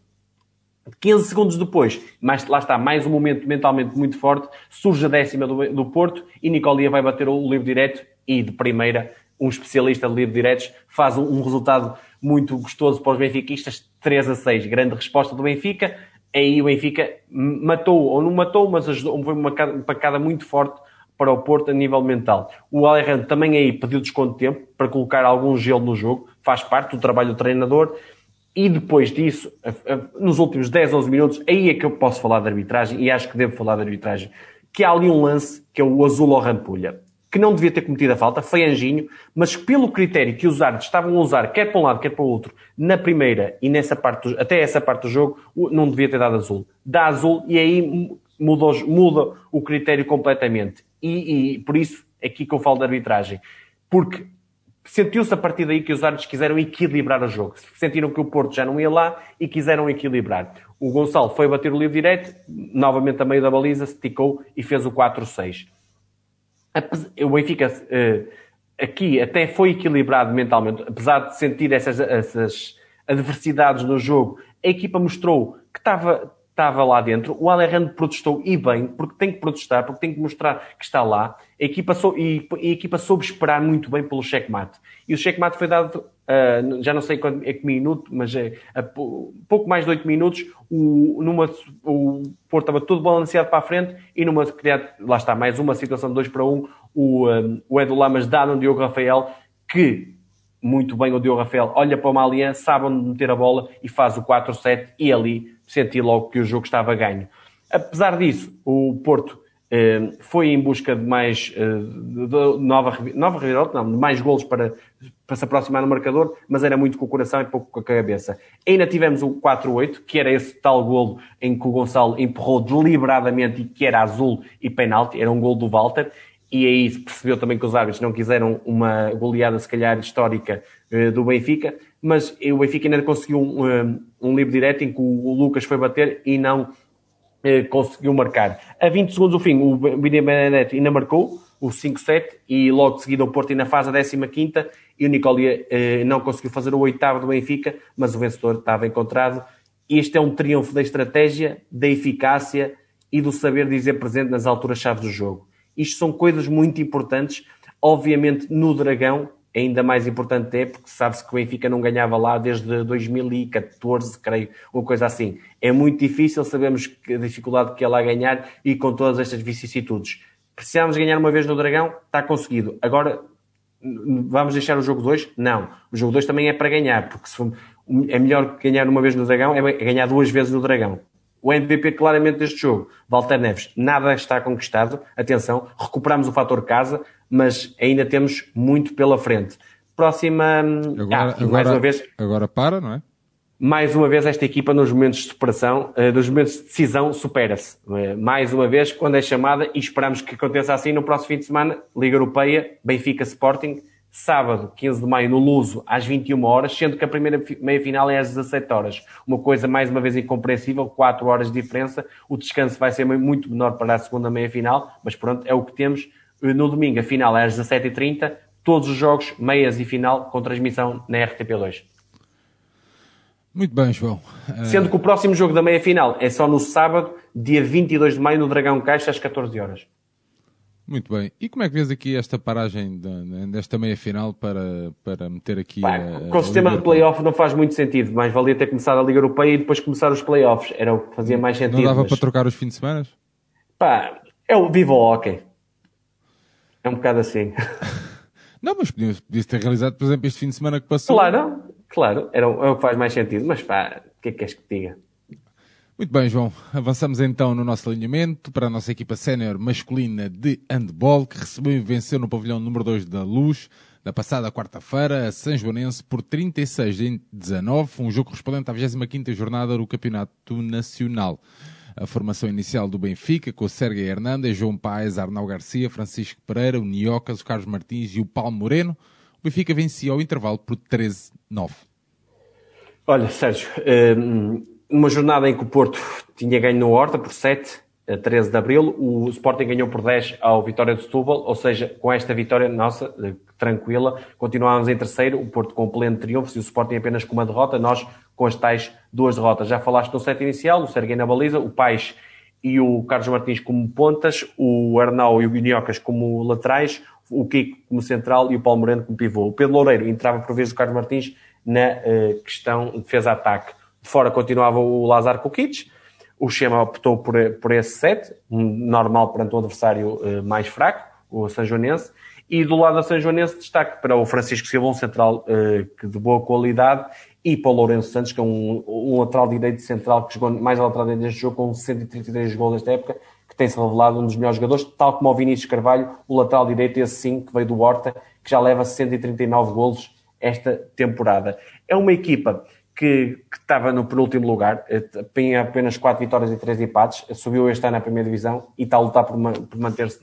15 segundos depois, mais, lá está, mais um momento mentalmente muito forte, surge a décima do, do Porto e Nicolia vai bater o livre direto e de primeira um especialista de livre diretos faz um, um resultado muito gostoso para os benfiquistas, 3 a 6. Grande resposta do Benfica. Aí o Benfica matou, ou não matou, mas ajudou, foi uma pancada muito forte para o Porto a nível mental. O Alejandro também aí pediu desconto de tempo para colocar algum gelo no jogo, faz parte do trabalho do treinador. E depois disso, nos últimos 10, 11 minutos, aí é que eu posso falar de arbitragem, e acho que devo falar de arbitragem, que há ali um lance que é o azul ao rampulha que não devia ter cometido a falta, foi Anjinho, mas pelo critério que os árbitros estavam a usar, quer para um lado, quer para o outro, na primeira e nessa parte, do, até essa parte do jogo, não devia ter dado azul. Dá azul e aí muda, muda o critério completamente. E, e por isso é aqui que eu falo de arbitragem. Porque sentiu-se a partir daí que os árbitros quiseram equilibrar o jogo. Sentiram que o Porto já não ia lá e quiseram equilibrar. O Gonçalo foi bater o livro direto, novamente a meio da baliza, esticou e fez o 4-6 o Benfica uh, aqui até foi equilibrado mentalmente, apesar de sentir essas, essas adversidades no jogo, a equipa mostrou que estava, estava lá dentro. O Alejandro protestou e bem, porque tem que protestar, porque tem que mostrar que está lá. A equipa, sou, e, a equipa soube esperar muito bem pelo checkmate. E o checkmate foi dado, uh, já não sei quando, é que minuto, mas é, a, pouco mais de 8 minutos, o, numa, o Porto estava todo balanceado para a frente e numa, lá está, mais uma situação de 2 para 1, um, o, um, o Edu Lamas dá no Diogo Rafael, que muito bem o Diogo Rafael olha para uma aliança, sabe onde meter a bola e faz o 4-7 e ali senti logo que o jogo estava ganho. Apesar disso, o Porto foi em busca de mais eh, de nova, nova reviravolta, não, de mais golos para, para se aproximar no marcador, mas era muito com o coração e pouco com a cabeça. Ainda tivemos o 4-8, que era esse tal golo em que o Gonçalo empurrou deliberadamente e que era azul e penalti, era um golo do Walter, e aí se percebeu também que os árbitros não quiseram uma goleada, se calhar, histórica eh, do Benfica, mas o Benfica ainda conseguiu um, um, livre direto em que o Lucas foi bater e não eh, conseguiu marcar. A 20 segundos do fim, o William Benedetti ainda marcou o 5-7 e logo de seguida o Porto ainda faz a 15 e o Nicolia eh, não conseguiu fazer o oitavo do Benfica, mas o vencedor estava encontrado. Este é um triunfo da estratégia, da eficácia e do saber dizer presente nas alturas-chave do jogo. Isto são coisas muito importantes. Obviamente, no Dragão, ainda mais importante é porque sabe-se que o Benfica não ganhava lá desde 2014, creio, uma coisa assim. É muito difícil, sabemos que a dificuldade que é lá ganhar e com todas estas vicissitudes. Precisamos ganhar uma vez no Dragão, está conseguido. Agora, vamos deixar o jogo 2? Não. O jogo 2 também é para ganhar, porque se é melhor ganhar uma vez no Dragão, é ganhar duas vezes no Dragão. O MVP claramente deste jogo, Walter Neves, nada está conquistado. Atenção, recuperamos o fator casa, mas ainda temos muito pela frente. Próxima. Agora, ah, agora, mais uma vez. Agora para, não é? mais uma vez esta equipa nos momentos de superação, nos momentos de decisão, supera-se. Uh, mais uma vez, quando é chamada, e esperamos que aconteça assim no próximo fim de semana, Liga Europeia, Benfica Sporting, sábado, 15 de maio, no Luso, às 21 horas, sendo que a primeira meia-final é às 17 horas. Uma coisa, mais uma vez, incompreensível, 4 horas de diferença. O descanso vai ser muito menor para a segunda meia-final, mas pronto, é o que temos. No domingo, a final é às 17h30, todos os jogos, meias e final, com transmissão na RTP2. Muito bem, João. Sendo que o próximo jogo da meia-final é só no sábado, dia 22 de maio, no Dragão Caixa, às 14 horas. Muito bem. E como é que vês aqui esta paragem desta meia-final para, para meter aqui Pá, a, Com o sistema de play-off não faz muito sentido. Mais valia ter começado a Liga Europeia e depois começar os play-offs. Era o que fazia mais sentido. Não dava mas... para trocar os fins de semana? Pá, é o vivo hockey. É um bocado assim. <laughs> não, mas podias, podias ter realizado, por exemplo, este fim de semana que passou. Claro, claro. Era, é o que faz mais sentido. Mas pá, o que é que queres que te diga? Muito bem, João. Avançamos então no nosso alinhamento para a nossa equipa sénior masculina de handball, que recebeu e venceu no pavilhão número 2 da Luz, na passada quarta-feira, a São Joanense por 36 em 19, um jogo correspondente à 25ª jornada do Campeonato Nacional. A formação inicial do Benfica, com Sérgio Hernandes, João Paes, Arnau Garcia, Francisco Pereira, o Niocas, o Carlos Martins e o Paulo Moreno. O Benfica vencia ao intervalo por 13-9. Olha, Sérgio, hum numa jornada em que o Porto tinha ganho no Horta por 7, a 13 de Abril, o Sporting ganhou por 10 ao Vitória de Setúbal, ou seja, com esta vitória nossa, tranquila, continuámos em terceiro, o Porto com pleno triunfo e o Sporting apenas com uma derrota, nós com as tais duas derrotas. Já falaste no set inicial, o Serguei na baliza, o Pais e o Carlos Martins como pontas, o Arnau e o Guinhocas como laterais, o Kiko como central e o Paulo Moreno como pivô. O Pedro Loureiro entrava por vez o Carlos Martins na uh, questão defesa-ataque. De fora continuava o Lazar Kukic. O Chema optou por, por esse set, normal perante um adversário uh, mais fraco, o São Joanense. E do lado da São Joanense, destaque para o Francisco Silva, um central uh, de boa qualidade, e para o Lourenço Santos, que é um, um lateral direito central que jogou mais lateral direito deste jogo, com 133 gols desta época, que tem-se revelado um dos melhores jogadores, tal como o Vinícius Carvalho, o lateral direito, esse sim, que veio do Horta, que já leva 139 golos esta temporada. É uma equipa que, que estava no penúltimo lugar, eh, tinha apenas 4 vitórias e 3 empates, subiu este ano à primeira divisão e está a lutar por, por manter-se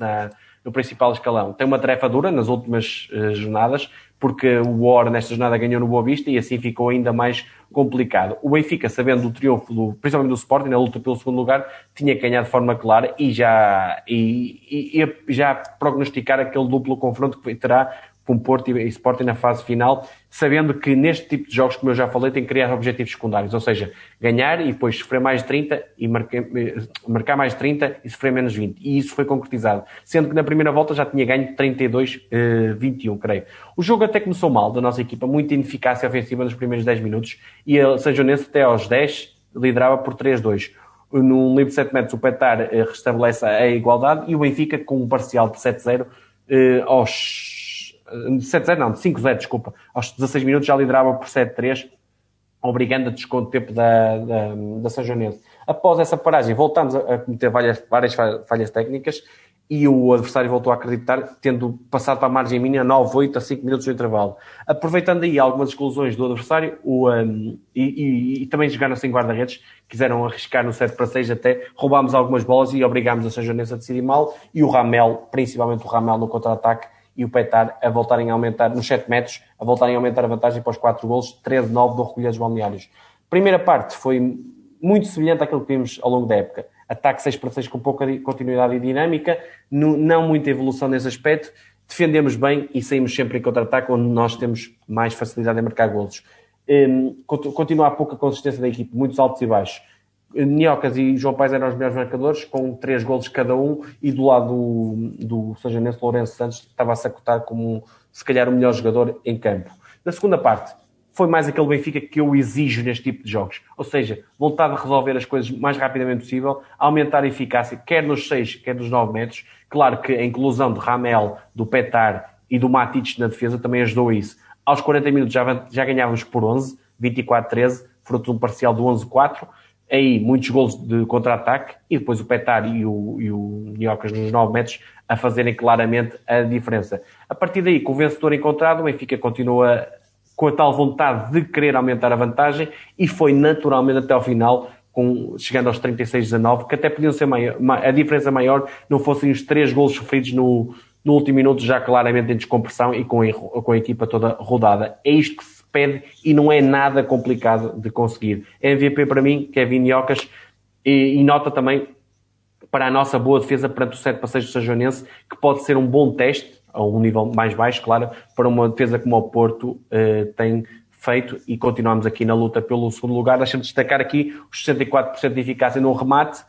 no principal escalão. Tem uma tarefa dura nas últimas uh, jornadas, porque o War nesta jornada ganhou no Boa Vista e assim ficou ainda mais complicado. O Benfica, sabendo do triunfo, do, principalmente do Sporting, na luta pelo segundo lugar, tinha que ganhar de forma clara e já, e, e, e já prognosticar aquele duplo confronto que terá com Porto e Sporting na fase final, sabendo que neste tipo de jogos, como eu já falei, tem que criar objetivos secundários, ou seja, ganhar e depois sofrer mais de 30 e marcar, marcar mais de 30 e sofrer menos 20. E isso foi concretizado. Sendo que na primeira volta já tinha ganho 32-21, uh, creio. O jogo até começou mal da nossa equipa, muita ineficácia ofensiva nos primeiros 10 minutos e a São Joanense até aos 10 liderava por 3-2. Num livre de 7 metros o Petar uh, restabelece a igualdade e o Benfica com um parcial de 7-0 uh, aos 7-0 não, de 5-0, desculpa. Aos 16 minutos já liderava por 7-3, obrigando a desconto tempo da, da, da São Joanense. Após essa paragem, voltámos a, cometer várias, várias falhas técnicas e o adversário voltou a acreditar, tendo passado para a margem mínima 9, 8 a 5 minutos de intervalo. Aproveitando aí algumas exclusões do adversário o, um, e, e, e, também jogaram sem guarda-redes, quiseram arriscar no 7 para 6 até, roubámos algumas bolas e obrigámos a São Joanense a decidir mal e o Ramel, principalmente o Ramel no contra-ataque, e o Petar a voltarem a aumentar, nos 7 metros, a voltarem a aumentar a vantagem para os 4 golos, 13-9 do recolher dos balneários. Primeira parte foi muito semelhante àquilo que vimos ao longo da época. Ataque 6 para 6 com pouca continuidade e dinâmica, não muita evolução nesse aspecto. Defendemos bem e saímos sempre em contra-ataque, onde nós temos mais facilidade em marcar golos. Um, continua a pouca consistência da equipe, muitos altos e baixos. Niocas e João Pais eram os melhores marcadores, com três golos cada um, e do lado do, do São Janense, Lourenço Santos estava a se acotar como, se calhar, o melhor jogador em campo. Na segunda parte, foi mais aquele Benfica que eu exijo neste tipo de jogos. Ou seja, voltar a resolver as coisas o mais rapidamente possível, aumentar a eficácia, quer nos 6, quer nos 9 metros. Claro que a inclusão de Ramel, do Petar e do Matic na defesa também ajudou a isso. Aos 40 minutos já, já ganhávamos por 11, 24-13, fruto de um parcial do 11-4 aí muitos gols de contra-ataque e depois o Petar e o, e o Niocas nos 9 metros a fazerem claramente a diferença. A partir daí, com o vencedor encontrado, o Benfica continua com a tal vontade de querer aumentar a vantagem e foi naturalmente até ao final, com, chegando aos 36-19, que até podiam ser maior, a diferença maior não fossem os três golos sofridos no, no último minuto, já claramente em descompressão e com com a equipa toda rodada. É isto que se pede e não é nada complicado de conseguir. MVP para mim, Kevin Iocas, e, e nota também para a nossa boa defesa perante o 7 6 do Sajonense, que pode ser um bom teste, a um nível mais baixo, claro, para uma defesa como o Porto uh, tem feito e continuamos aqui na luta pelo segundo lugar. Deixa-me destacar aqui os 64% de eficácia no remate,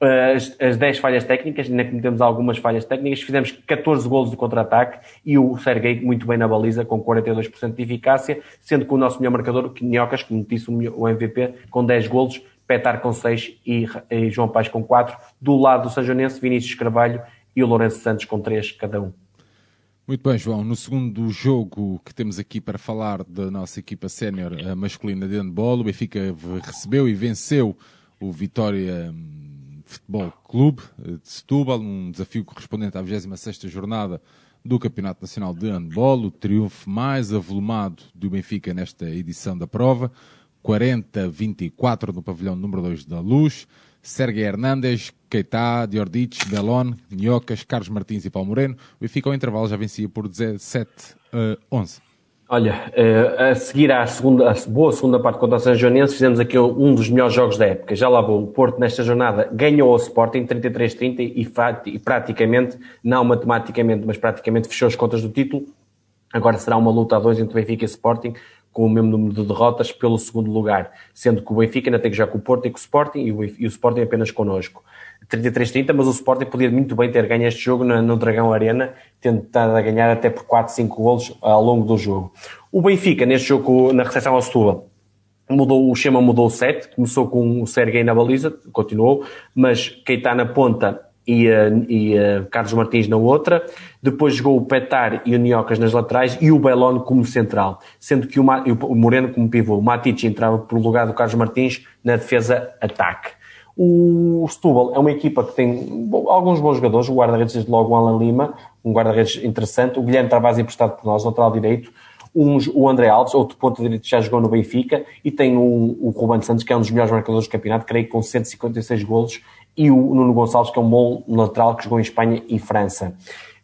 as, as 10 falhas técnicas, ainda cometemos algumas falhas técnicas, fizemos 14 golos de contra-ataque e o Sergei muito bem na baliza, com 42% de eficácia, sendo que o nosso melhor marcador, o Quinhocas, como disse o MVP, com 10 golos, Petar com 6 e, e, João Paz com 4. Do lado do Sajonense, Vinícius Carvalho e o Lourenço Santos com 3 cada um. Muito bem, João. No segundo jogo que temos aqui para falar da nossa equipa sénior masculina de handball, o Benfica recebeu e venceu o Vitória hum, Futebol Clube de Setúbal, um desafio correspondente à 26ª jornada do Campeonato Nacional de Handball, o triunfo mais avolumado do Benfica nesta edição da prova. 40-24 no pavilhão número 2 da Luz. Sergei Hernandes, Keita, Diordic, Belon, Nhocas, Carlos Martins e Paulo Moreno. O Benfica ao intervalo já vencia por 17 a 11. Olha, eh, a seguir à segunda, a boa segunda parte contra o São Joanense, fizemos aqui um dos melhores jogos da época. Já lá vou, o Porto nesta jornada ganhou o Sporting 33-30 e, e praticamente, não matematicamente, mas praticamente fechou as contas do título. Agora será uma luta a dois entre Benfica e Sporting com o mesmo número de derrotas pelo segundo lugar, sendo que o Benfica ainda tem que jogar com o Porto e com o Sporting e o, e o Sporting apenas connosco. 33-30, mas o Sporting podia muito bem ter ganho este jogo no, Dragão Arena, tentando a ganhar até por 4, 5 golos ao longo do jogo. O Benfica, neste jogo, na recepção ao Setúbal, mudou, o schema mudou o set, começou com o Sergei na baliza, continuou, mas está na ponta e, e Carlos Martins na outra. Depois jogou o Petar e o Niocas nas laterais e o Belon como central, sendo que o, o Moreno como pivô. O Matic entrava por lugar do Carlos Martins na defesa-ataque. O Setúbal é uma equipa que tem alguns bons jogadores. O guarda-redes, desde logo, o Alan Lima, um guarda-redes interessante. O Guilherme Travas emprestado por nós, lateral direito. Um, o André Alves, outro ponto direito já jogou no Benfica. E tem o, o Ruben Santos, que é um dos melhores marcadores do campeonato, creio que com 156 golos e o Nuno Gonçalves, que é um bom lateral que jogou em Espanha e França.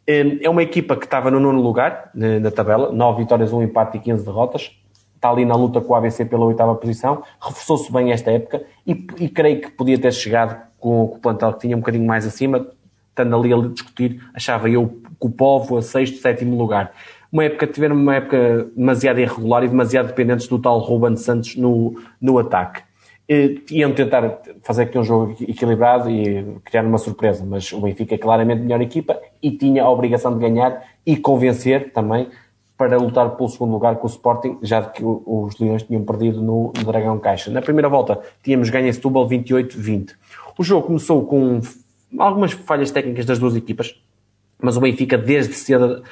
Hum, é uma equipa que estava no nono lugar na tabela, 9 vitórias, 1 empate e 15 derrotas. Está ali na luta com o ABC pela oitava posição. Reforçou-se bem esta época e, e, creio que podia ter chegado com, com, o plantel que tinha um bocadinho mais acima, estando ali a discutir, achava eu que o Povo a sexto, sétimo lugar. Uma época, tiveram uma época demasiado irregular e demasiado dependentes do tal Ruben Santos no, no ataque iam tentar fazer aqui um jogo equilibrado e criar uma surpresa, mas o Benfica é claramente a melhor equipa e tinha a obrigação de ganhar e convencer também para lutar pelo segundo lugar com o Sporting, já que os Leões tinham perdido no, Dragão Caixa. Na primeira volta tínhamos ganho em Setúbal 28-20. O jogo começou com algumas falhas técnicas das duas equipas, mas o Benfica desde cedo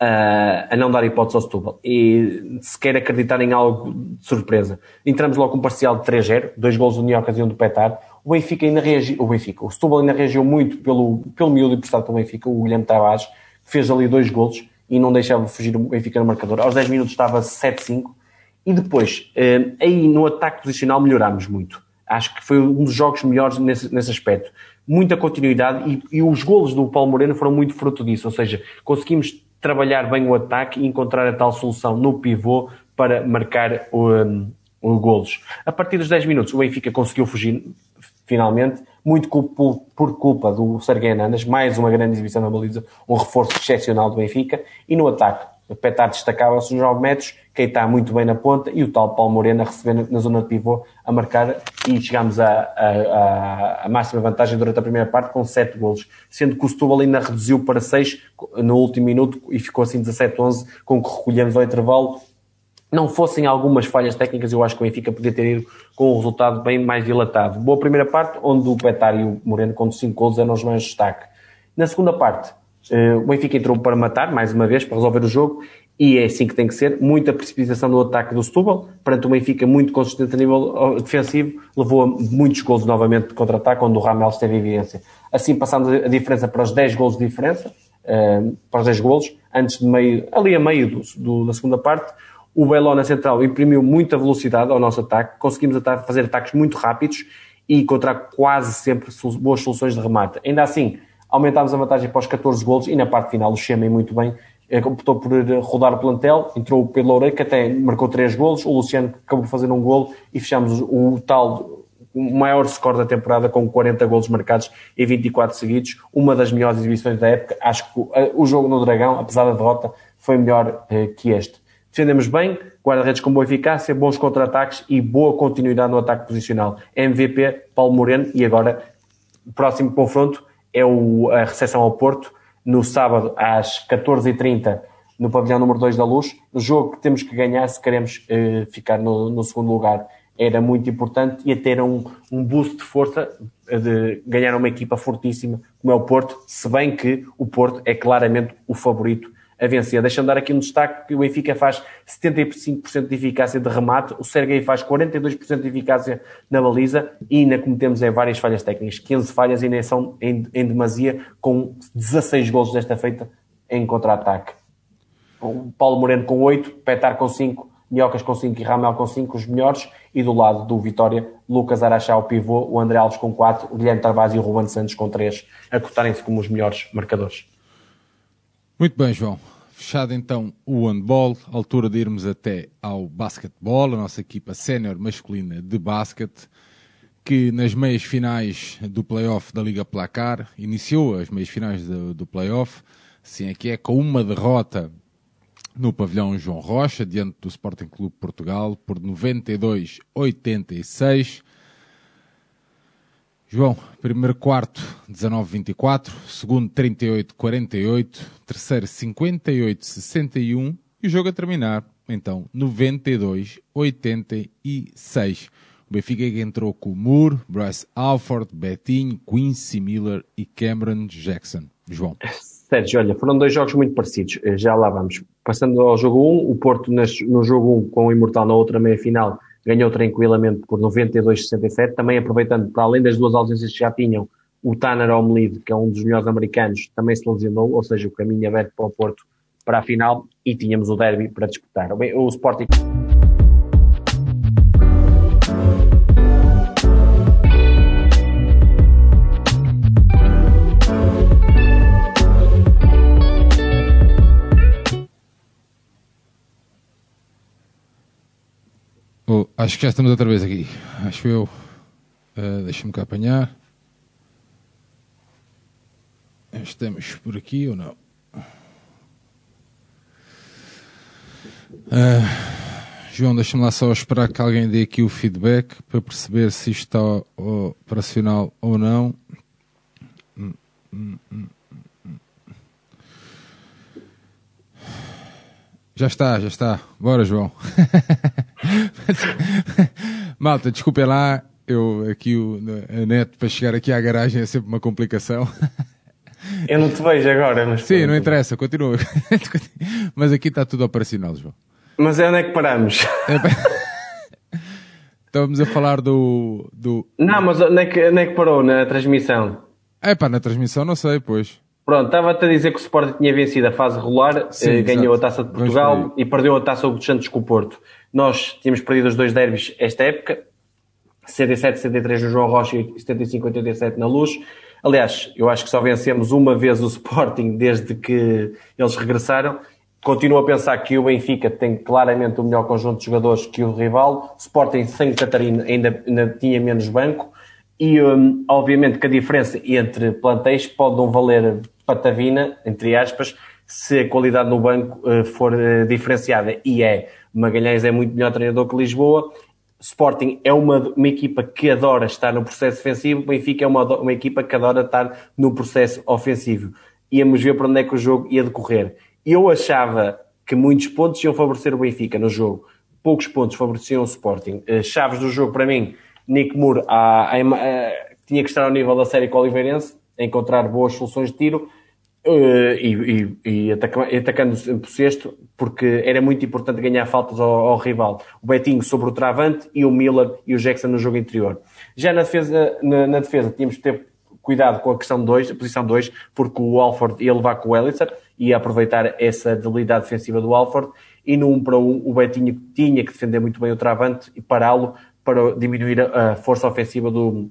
uh, a não dar hipótese ao Setúbal e se quer acreditar em algo de surpresa. Entramos logo com um parcial de 3-0, dois gols Niocas e um do Petar. O Benfica ainda reagiu, o Benfica, o Setúbal ainda reagiu muito pelo, pelo miúdo emprestado pelo Benfica, o Guilherme Tavares, que fez ali dois gols e não deixava fugir o Benfica no marcador. Aos 10 minutos estava 7-5 e depois, uh, aí no ataque posicional melhorámos muito. Acho que foi um dos jogos melhores nesse, nesse aspecto. Muita continuidade e, e os golos do Paulo Moreno foram muito fruto disso, ou seja, conseguimos trabalhar bem o ataque e encontrar a tal solução no pivô para marcar o, um, o golos. A partir dos 10 minutos, o Benfica conseguiu fugir finalmente, muito por, culpa do Serguei Hernandes, mais uma grande exibição na baliza, um reforço excepcional do Benfica, e no ataque, o Petar destacava-se nos 9 metros, está muito bem na ponta e o tal Paulo Moreno a receber na zona de pivô a marcar e chegámos à, máxima vantagem durante a primeira parte com 7 golos, sendo que o Setúbal ainda reduziu para 6 no último minuto e ficou assim 17-11 com que recolhemos ao intervalo. Não fossem algumas falhas técnicas, eu acho que o Benfica podia ter ido com um resultado bem mais dilatado. Boa primeira parte, onde o Petar e o Moreno com 5 golos eram os mais destaque. Na segunda parte, eh, o Benfica entrou para matar, mais uma vez, para resolver o jogo, e é assim que tem que ser. Muita precipitação no ataque do Setúbal, perante o Benfica muito consistente a nível defensivo, levou a muitos gols novamente de contra-ataque, onde o Ramel teve evidência. Assim, passando a diferença para os 10 gols de diferença, uh, para os 10 gols, antes de meio, ali a meio do, do, da segunda parte, O Belo na central imprimiu muita velocidade ao nosso ataque, conseguimos fazer ataques muito rápidos e encontrar quase sempre boas soluções de remate. Ainda assim, aumentámos a vantagem para os 14 golos e na parte final o Xema muito bem, eh, optou por rodar o plantel, entrou o Pedro Loureiro, que até marcou 3 golos, o Luciano acabou fazer um golo e fechamos o tal o maior score da temporada com 40 golos marcados em 24 seguidos, uma das melhores exibições da época. Acho que o jogo no Dragão, apesar da derrota, foi melhor eh, que este. Defendemos bem, guarda-redes com boa eficácia, bons contra-ataques e boa continuidade no ataque posicional. MVP, Paulo Moreno, e agora o próximo confronto é o, a recepção ao Porto, no sábado às 14h30 no pavilhão número 2 da Luz. O jogo que temos que ganhar se queremos eh, ficar no, no segundo lugar era muito importante e a ter um, um boost de força de ganhar uma equipa fortíssima como é o Porto, se bem que o Porto é claramente o favorito a vencer. Deixa-me dar aqui um destaque que o Benfica faz 75% de eficácia de remate, o Sergei faz 42% de eficácia na baliza e ainda cometemos é, várias falhas técnicas. 15 falhas ainda são em, em demasia, com 16 gols desta feita em contra-ataque. Paulo Moreno com 8, Petar com 5, Minhocas com 5 e Ramel com 5, os melhores. E do lado do Vitória, Lucas Araxá, o pivô, o André Alves com 4, o Guilherme Tarbaz e o Ruben Santos com 3, a cotarem-se como os melhores marcadores. Muito bem, João. Fechado então o handball, altura de irmos até ao basquetebol, a nossa equipa sénior masculina de basquete, que nas meias finais do playoff da Liga Placar, iniciou as meias finais do, do playoff, assim é que é, com uma derrota no pavilhão João Rocha, diante do Sporting Clube Portugal, por 92-86. João, primeiro quarto 19-24, segundo 38-48, terceiro 58-61 e o jogo a terminar, então, 92-86. O Benfica entrou com Moore, Bryce Alford, Betinho, Quincy Miller e Cameron Jackson. João. Sérgio, olha, foram dois jogos muito parecidos. Eh, já lá vamos. Passando ao jogo 1, o Porto no jogo 1 com o Imortal na outra meia-final ganhou tranquilamente por 92-67. Também aproveitando, para além das duas ausências que já tinham, o Tanner Omlid, que é um dos melhores americanos, também se lesionou, ou seja, o caminho aberto para o Porto para a final e tínhamos o derby para disputar. O Sporting Oh, acho que já estamos outra vez aqui. Acho eu. Uh, Deixa-me cá apanhar. Estamos por aqui ou não? Uh, João, deixa-me lá só esperar que alguém dê aqui o feedback para perceber se isto está operacional ou não. Já está, já está. Bora, João. <laughs> <laughs> Malta, desculpem lá. Eu aqui o a net para chegar aqui à garagem é sempre uma complicação. <laughs> Eu não te vejo agora, mas. Sim, não interessa, continua. <laughs> mas aqui está tudo operacional, João. Mas é onde é que paramos? É... Estávamos a falar do, do. Não, mas onde é, que, onde é que parou na transmissão? É pá, na transmissão não sei, pois. Pronto, estava-te a dizer que o Sporting tinha vencido a fase regular, Sim, eh, ganhou exato. a Taça de Portugal e perdeu a Taça do Santos com o Porto. Nós tínhamos perdido os dois derbys esta época, 77, 73 no João Rocha e 75, 87 na Luz. Aliás, eu acho que só vencemos uma vez o Sporting desde que eles regressaram. Continuo a pensar que o Benfica tem claramente o melhor conjunto de jogadores que o rival. O Sporting sem Catarina ainda, ainda tinha menos banco. E, um, obviamente, que a diferença entre plantéis pode não valer patavina, entre aspas, se a qualidade no banco uh, for uh, diferenciada. E é. Magalhães é muito melhor treinador que Lisboa. Sporting é uma, uma equipa que adora estar no processo defensivo. Benfica é uma, uma equipa que adora estar no processo ofensivo. Íamos ver para onde é que o jogo ia decorrer. Eu achava que muitos pontos iam favorecer o Benfica no jogo. Poucos pontos favoreciam o Sporting. Uh, chaves do jogo, para mim, Nick Moore a, a, a, tinha que estar ao nível da série com o Oliveirense encontrar boas soluções de tiro uh, e, e, e atacando por sexto, porque era muito importante ganhar faltas ao, ao, rival. O Betinho sobre o travante e o Miller e o Jackson no jogo interior. Já na defesa, na, na defesa tínhamos de ter cuidado com a questão 2, a posição 2, porque o Alford ia levar com o Ellison e aproveitar essa debilidade defensiva do Alford. E no 1 para 1, o Betinho tinha que defender muito bem o Travante e pará-lo para diminuir a força ofensiva do,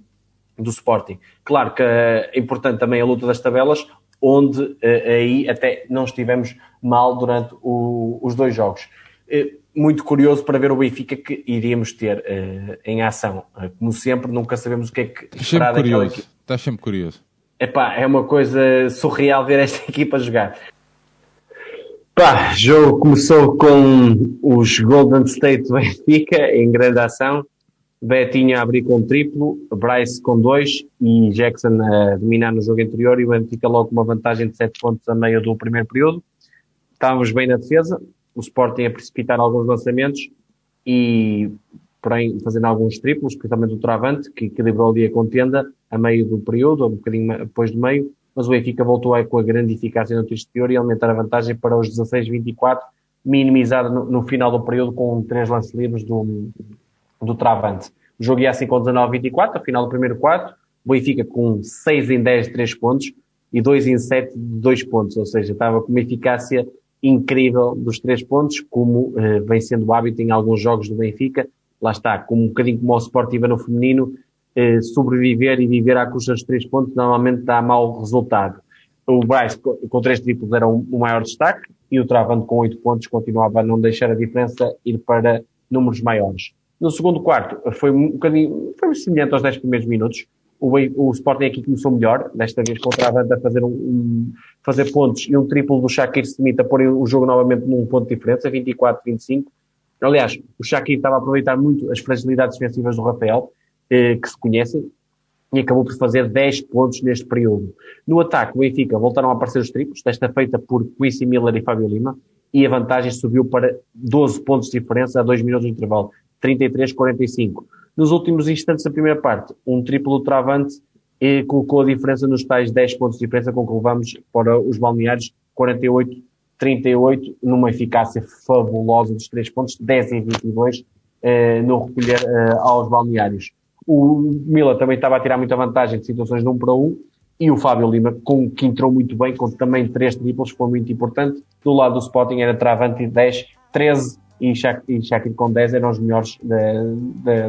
do Sporting. Claro que é importante também a luta das tabelas, onde eh, aí até não estivemos mal durante o, os dois jogos. Eh, muito curioso para ver o Benfica que iríamos ter uh, em ação. Como sempre, nunca sabemos o que é que Estás sempre curioso. Estás sempre curioso. Epá, é uma coisa surreal ver esta <laughs> equipa jogar. Pá, jogo começou com os Golden State Benfica em grande ação. Betinho a abrir com triplo, Bryce com dois e Jackson a dominar no jogo anterior e o Benfica logo com uma vantagem de 7 pontos a meio do primeiro período. Estávamos bem na defesa, o Sporting a precipitar alguns lançamentos e, porém, fazendo alguns triplos, principalmente o Travante, que equilibrou ali a contenda a meio do período, ou um bocadinho depois do meio, mas o Benfica voltou aí com a grande eficácia no exterior e aumentar a vantagem para os 16-24, minimizada no, no, final do período com três lances livres do, do Travante. O jogo ia assim com 19-24, ao final do primeiro quarto, o Benfica com 6 em 10 de 3 pontos e 2 em 7 de 2 pontos, ou seja, estava com uma eficácia incrível dos três pontos, como uh, vem sendo o hábito em alguns jogos do Benfica. Lá está, como um bocadinho como o Sportiva no feminino, uh, sobreviver e viver à custa dos três pontos normalmente dá mau resultado. O Bryce com três triplos era o um, maior destaque e o Travando com oito pontos continuava a não deixar a diferença ir para números maiores. No segundo quarto foi um bocadinho, foi semelhante aos dez primeiros minutos o, o Sporting aqui começou melhor, desta vez contra a banda fazer, um, um, fazer pontos e um triplo do Shakir Smith a pôr o jogo novamente num ponto de diferença, 24-25. Aliás, o Shakir estava a aproveitar muito as fragilidades defensivas do Rafael, eh, que se conhecem, e acabou por fazer 10 pontos neste período. No ataque, o Benfica voltaram a aparecer os triplos, desta feita por Quincy Miller e Fábio Lima, e a vantagem subiu para 12 pontos de diferença a 2 minutos de intervalo, 33-45. Nos últimos instantes da primeira parte, um triplo travante e colocou a diferença nos tais 10 pontos de diferença com que levamos para os balneários 48-38, numa eficácia fabulosa dos 3 pontos, 10 em 22 eh, no recolher eh, aos balneários. O Mila também estava a tirar muita vantagem de situações de 1 para 1 e o Fábio Lima, com, que entrou muito bem, com também 3 triplos, foi muito importante. Do lado do Sporting era Travante 10, 13 e Shakir com 10 eram os melhores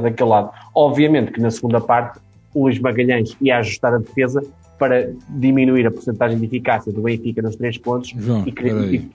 daquele lado. Obviamente que na segunda parte o Luís Magalhães ia ajustar a defesa para diminuir a porcentagem de eficácia do Benfica nos três pontos João, e, e,